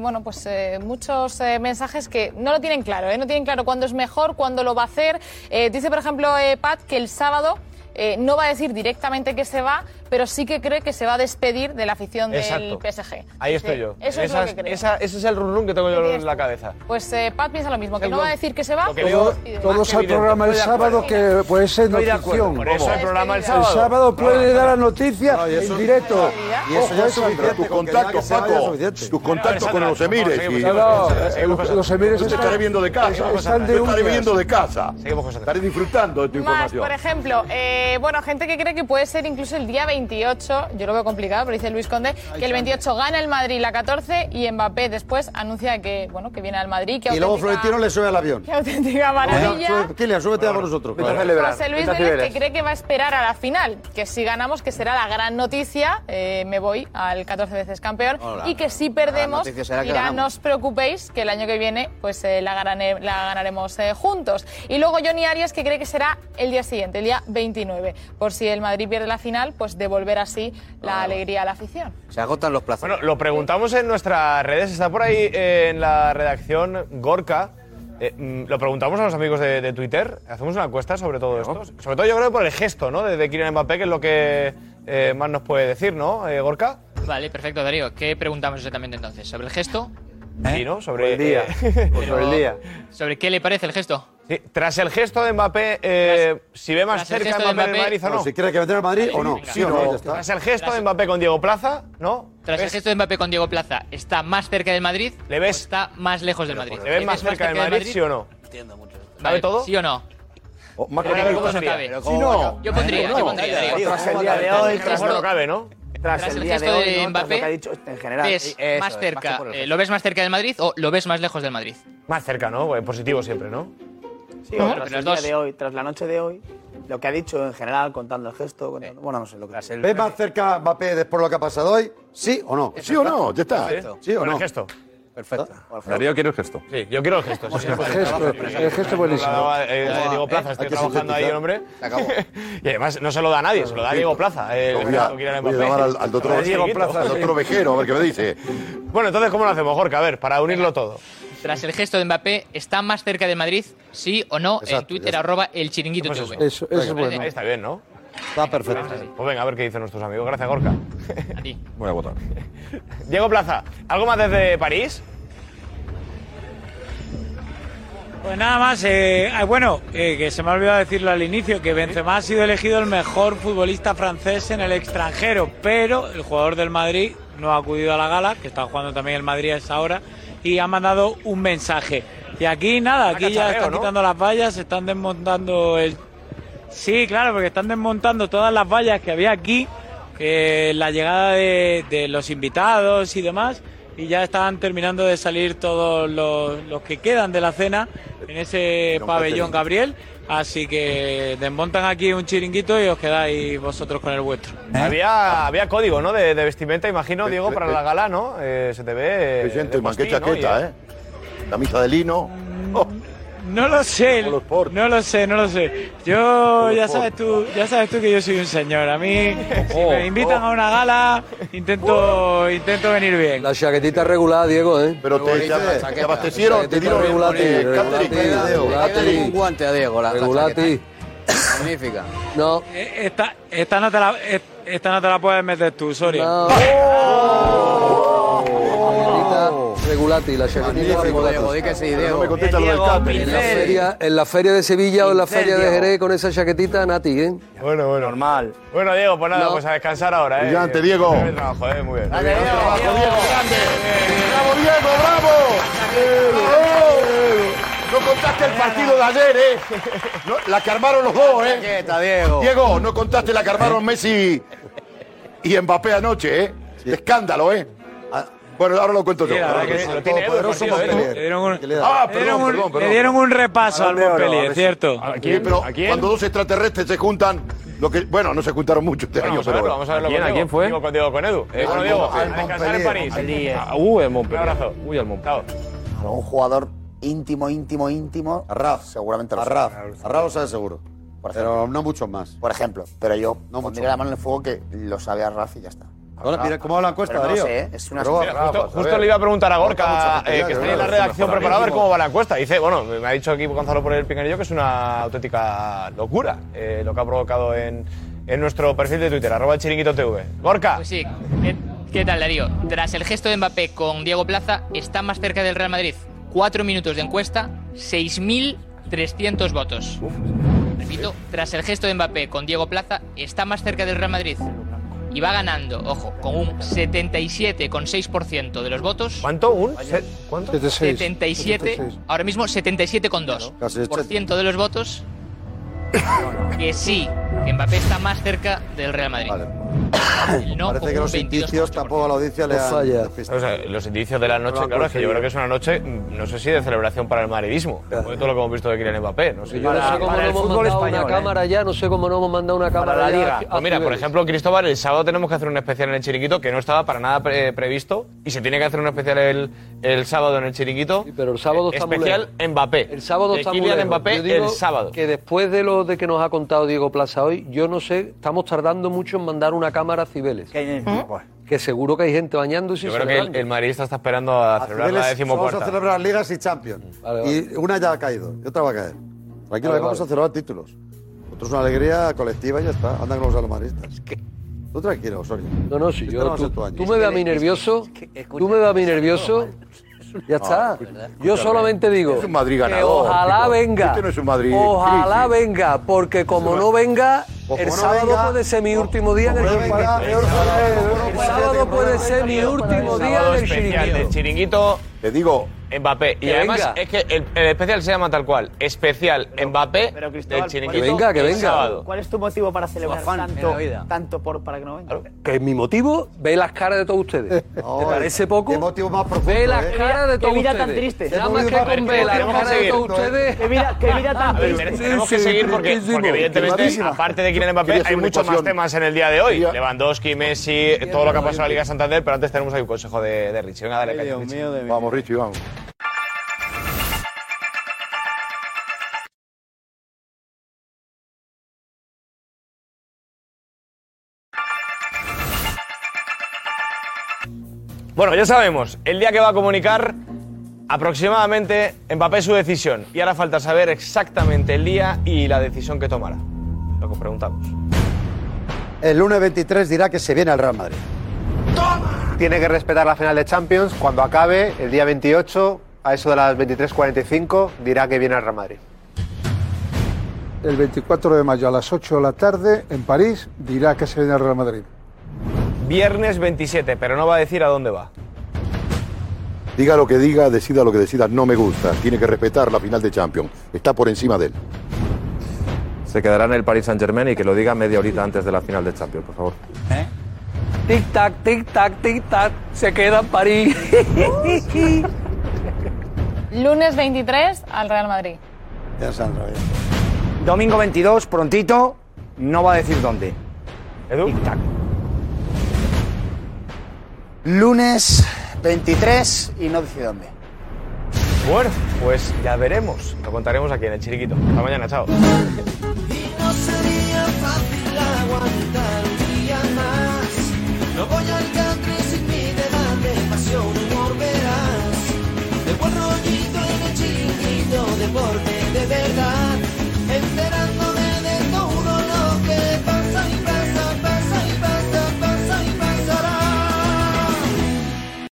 bueno, pues, muchos mensajes que no lo tienen claro, no tienen claro cuándo es mejor, cuándo lo va a hacer. Dice, por ejemplo, Pat, que el sábado... Eh, no va a decir directamente que se va, pero sí que cree que se va a despedir de la afición Exacto. del PSG. Ahí estoy yo. Eso es Esa lo que creo. esa- ese es el run run que tengo yo en la cabeza. Pues eh, Pat piensa lo mismo, que no va a decir que se va. demás. Todos al programa el sábado que puede ser Estoy de acuerdo. notición. Por eso el programa el El sábado. sábado puede dar la noticia No, y eso- en directo. Y eso ya es suficiente. Tus contactos, Paco. Tus contactos con los emires. y- No, no, los emires Yo te están- estaré viendo de casa. están de Yo estaré uñas. viendo de casa. Estaré disfrutando de tu Más, información. por ejemplo, eh, bueno, gente que cree que puede ser incluso el día 28, yo lo veo complicado, pero dice Luis Conde, que el 28 gana el Madrid la 14 y Mbappé después anuncia que, bueno, que viene al Madrid, que Y luego Florentino le sube al avión. Qué auténtica maravilla. Sube- Kylian, súbete a con nosotros. José Luis Vélez que cree que va a esperar a la final, que si ganamos que será la gran noticia, eh, me voy al 14 veces campeón, Hola. y que si perdemos, ganamos. no os preocupéis, que el año que viene pues eh, la, ganare- la ganaremos eh, juntos. Y luego Johnny Arias que cree que será el día siguiente, el día 29, por si el Madrid pierde la final, pues devolver así la alegría a la afición. Se agotan los plazos. Bueno, lo preguntamos en nuestras redes. Está por ahí eh, en la redacción Gorka. Eh, mm, lo preguntamos a los amigos de, de Twitter. Hacemos una encuesta sobre todo esto. Sobre todo yo creo por el gesto, ¿no? De, de Kylian Mbappé, que es lo que eh, más nos puede decir, ¿no? Eh, Gorka. Vale, perfecto, Darío. ¿Qué preguntamos exactamente entonces? ¿Sobre el gesto? Sí, ¿no? Sobre el día. eh, Sobre el día. ¿Sobre qué le parece el gesto? Sí, tras el gesto de Mbappé, eh, si ve más tras el cerca gesto de Mbappé Mbappé- Madrid o no. Si quiere que meter al Madrid o no. Venga. Sí o no, ya está. Tras el gesto de Mbappé con Diego Plaza, ¿no? Tras el gesto de Mbappé con Diego Plaza, ¿está más cerca del Madrid ¿Le ves? o está más lejos del Madrid? ¿Le ves más cerca del Madrid, sí o no? ¿Sabe todo? ¿Sí o no? más Vale, complicado ¿cómo se sería. cabe? Pero ¿cómo no? Yo pondría, yo pondría. Tras el día de hoy, tras Mejor no cabe, ¿no? Tras, Tras el el día de gesto hoy, de lo Mbappé, que ha dicho en general. ¿Ves Eso más es, cerca, que por el eh, ¿Lo ves más cerca del Madrid o lo ves más lejos del Madrid? Más cerca, ¿no? Eh, Positivo siempre, ¿no? Tras el día de hoy, tras la noche de hoy, lo que ha dicho en general, contando el gesto, contando- bueno, no sé lo que ¿Ves más cerca Mbappé después de lo que ha pasado hoy? ¿Sí o no? ¿Sí o no? Ya está. ¿Sí o no? el gesto. Perfecto. Darío quiere el gesto. Sí, yo quiero el gesto. sí. El gesto, el gesto es buenísimo. Eh, Diego Plaza, estoy trabajando ahí el hombre. y además no se lo da a nadie, se lo da a Diego Plaza. eh, Voy a, voy a llamar al, al doctor, Al Dieguito. al doctor Vejero a ver qué me dice. Bueno, entonces, ¿cómo lo hacemos, Jorge? A ver, para unirlo todo. Tras el gesto de Mbappé, ¿está más cerca del Madrid? Sí o no, en Twitter, arroba el chiringuito Pues TV. Eso, eso es bueno. Ahí está bien, ¿no? Está perfecto. Pues venga, a ver qué dicen nuestros amigos. Gracias, Gorka. A ti. Voy a votar. Diego Plaza, ¿algo más desde París? Pues nada más, eh, ah, bueno, eh, que se me ha olvidado decirlo al inicio, que Benzema ha sido elegido el mejor futbolista francés en el extranjero, pero el jugador del Madrid no ha acudido a la gala, que está jugando también el Madrid a esa hora, y ha mandado un mensaje. Y aquí nada, aquí ya están ¿no? quitando las vallas, se están desmontando el... Sí, claro, porque están desmontando todas las vallas que había aquí, eh, la llegada de, de los invitados y demás, y ya están terminando de salir todos los, los que quedan de la cena en ese pabellón Gabriel. Así que desmontan aquí un chiringuito y os quedáis vosotros con el vuestro. Había, había código, ¿no? De, de vestimenta, imagino, Diego, para la gala, ¿no? Eh, se te ve. eh, Vicente, de chaqueta, ¿eh? Camisa de lino. Oh, No lo sé, no lo sé, no lo sé. Yo ya sabes tú, ya sabes tú que yo soy un señor. A mí si Oh, me invitan a una gala, intento intento venir bien. La chaquetita regular, Diego, ¿eh? Pero te, te, te abastecieron, te dieron regulati, eh, regulati. un guante a Diego, la, la Regulati. Magnífica. No. Eh, Esta, esta no te la eh, esta no te la puedes meter tú, Soria. contesta lo del Diego, catering. En la, feria, en la feria de Sevilla o en la feria de. Jerez con esa chaquetita, Nati, ¿eh? Bueno, bueno. Normal. Bueno, Diego, pues nada, No. pues a descansar ahora, ¿eh? Brillante, Diego. Buen trabajo, ¿eh? Muy bien. Bravo, Diego, grande. ¡Bravo, Diego, bravo! ¡Bravo! No contaste el partido de ayer, ¿eh? No, la que armaron los dos, ¿eh? Diego. Diego, no contaste la que armaron Messi y Mbappé anoche, ¿eh? De escándalo, ¿eh? Bueno, ahora lo cuento yo. Le dieron un, Ah, le dieron perdón, un- perdón, le perdón. dieron un repaso al Montpellier, ¿cierto? ¿A Sí, pero ¿A cuando dos extraterrestres se juntan, lo que, bueno, no se juntaron mucho este Bueno, año, a pero vamos a verlo ¿A quién? con ¿A Diego. quién fue? Digo, con Diego, con Edu. Eh, bueno, Diego, a descansar en París. Ah, uh, el Montpellier. Un abrazo. Uy, el Montpellier. Chao. Algún jugador íntimo, íntimo, íntimo. Arraf. Seguramente lo Arraf. sabe. Arraf lo sabe seguro. Pero no muchos más. Por ejemplo. Pero yo No pondría la mano en el fuego que lo sabe Arraf y ya está. Ahora, mira cómo va la encuesta, Pero no Darío. sé, ¿eh? es una Mira, justo, justo le iba a preguntar a Gorka, eh, que está en la redacción mejor preparado a ver cómo va la encuesta. Dice, bueno, me ha dicho aquí Gonzalo por el Pinganillo que es una auténtica locura eh, lo que ha provocado en, en nuestro perfil de Twitter, arroba el chiringuito TV. Gorka. Pues sí, ¿qué, qué tal Darío? Tras el gesto de Mbappé con Diego Plaza, está más cerca del Real Madrid. Cuatro minutos de encuesta, 6.300 votos. Repito, tras el gesto de Mbappé con Diego Plaza, está más cerca del Real Madrid. Y va ganando, ojo, con un 77,6% de los votos. ¿Cuánto? ¿Un? ¿Cuánto? 77, ahora mismo 77,2% de los votos que sí, que Mbappé está más cerca del Real Madrid. El no Parece que los 22,8%. indicios tampoco a la audiencia le han. O sea, los indicios de la noche, No lo han claro, es que yo conseguido. creo que es una noche, mm, no sé si de celebración para el madridismo, después de todo lo que hemos visto de Kylian Mbappé. No sé Yo no sé cómo no hemos mandado una cámara ya, no sé cómo no hemos mandado una cámara ya. a Pues mira, por Cibeles. ejemplo, Cristóbal, el sábado tenemos que hacer un especial en el Chiringuito que no estaba para nada pre- previsto y se tiene que hacer un especial el, el sábado en el Chiringuito. pero el sábado está muy Especial Mbappé. El sábado de está muy Kylian lejos. Mbappé Yo digo el sábado. Que después de lo de que nos ha contado Diego Plaza hoy, yo no sé, estamos tardando mucho en mandar una cámara a Cibeles. Que seguro que hay gente bañándose y Yo creo que el, el madridista está esperando a, celebrar la Cibeles, Vamos a decimocuarta. celebrar ligas y champions. Y una ya ha caído y otra va a caer. Tranquilo, Vale, que vamos vale. a celebrar títulos. Otro es una alegría colectiva y ya está. Andan con los almaristas. Tú tranquilo, Osorio. No, no, si Este yo. no a Tú, tú me ves a mí nervioso. Tú me ves a mí nervioso. Ya está. Yo solamente digo. Es un Madrid que ganador, ojalá chico. venga. Este no es un Madrid Ojalá venga, porque como no venga, Pues el como no sábado venga, puede ser mi último día en el chiringuito. El sábado puede ser mi último día en el chiringuito. Te digo. Mbappé. Y además venga. es que el, el especial se llama tal cual. Especial Mbappé del chiringuito. Que venga, que el venga. sábado. ¿Cuál es tu motivo para celebrar tanto, tanto por, para que no venga? Que es mi motivo, ve las caras de todos ustedes. ¿Te parece poco? Qué motivo más profundo. Ve las ¿eh? caras de Qué todos vida ustedes. tan triste. Nada más que con ver las tenemos que caras de todos ustedes. Qué vida, qué vida tan triste. tenemos que seguir porque, porque evidentemente, aparte de Kylian Mbappé, Quería hay muchos más temas en el día de hoy. Quería- Lewandowski, Messi, todo lo que ha pasado en la Liga Santander, pero antes tenemos ahí un consejo de, de Richie. Venga, dale, Richie. Vamos, Richie, vamos. Bueno, ya sabemos, el día que va a comunicar aproximadamente Mbappé su decisión. Y ahora falta saber exactamente el día y la decisión que tomará. Lo que os preguntamos. El lunes 23 dirá que se viene al Real Madrid. Tiene que respetar la final de Champions. Cuando acabe, el día 28, a eso de las 23.45, dirá que viene al Real Madrid. El 24 de mayo a las 8 de la tarde en París dirá que se viene al Real Madrid. Viernes 27, pero no va a decir a dónde va. Diga lo que diga, decida lo que decida, no me gusta. Tiene que respetar la final de Champions. Está por encima de él. Se quedará en el Paris Saint Germain y que lo diga media horita antes de la final de Champions, por favor. Tic tac, tic tac, tic tac. Se queda en París. Lunes 23 al Real Madrid. Ya Sandra, bien. Domingo 22, prontito, no va a decir dónde. ¿Edu? Tic-tac. Lunes 23 y no dice dónde. Bueno, pues ya veremos. Lo contaremos aquí en el Chiriquito. Hasta mañana, chao.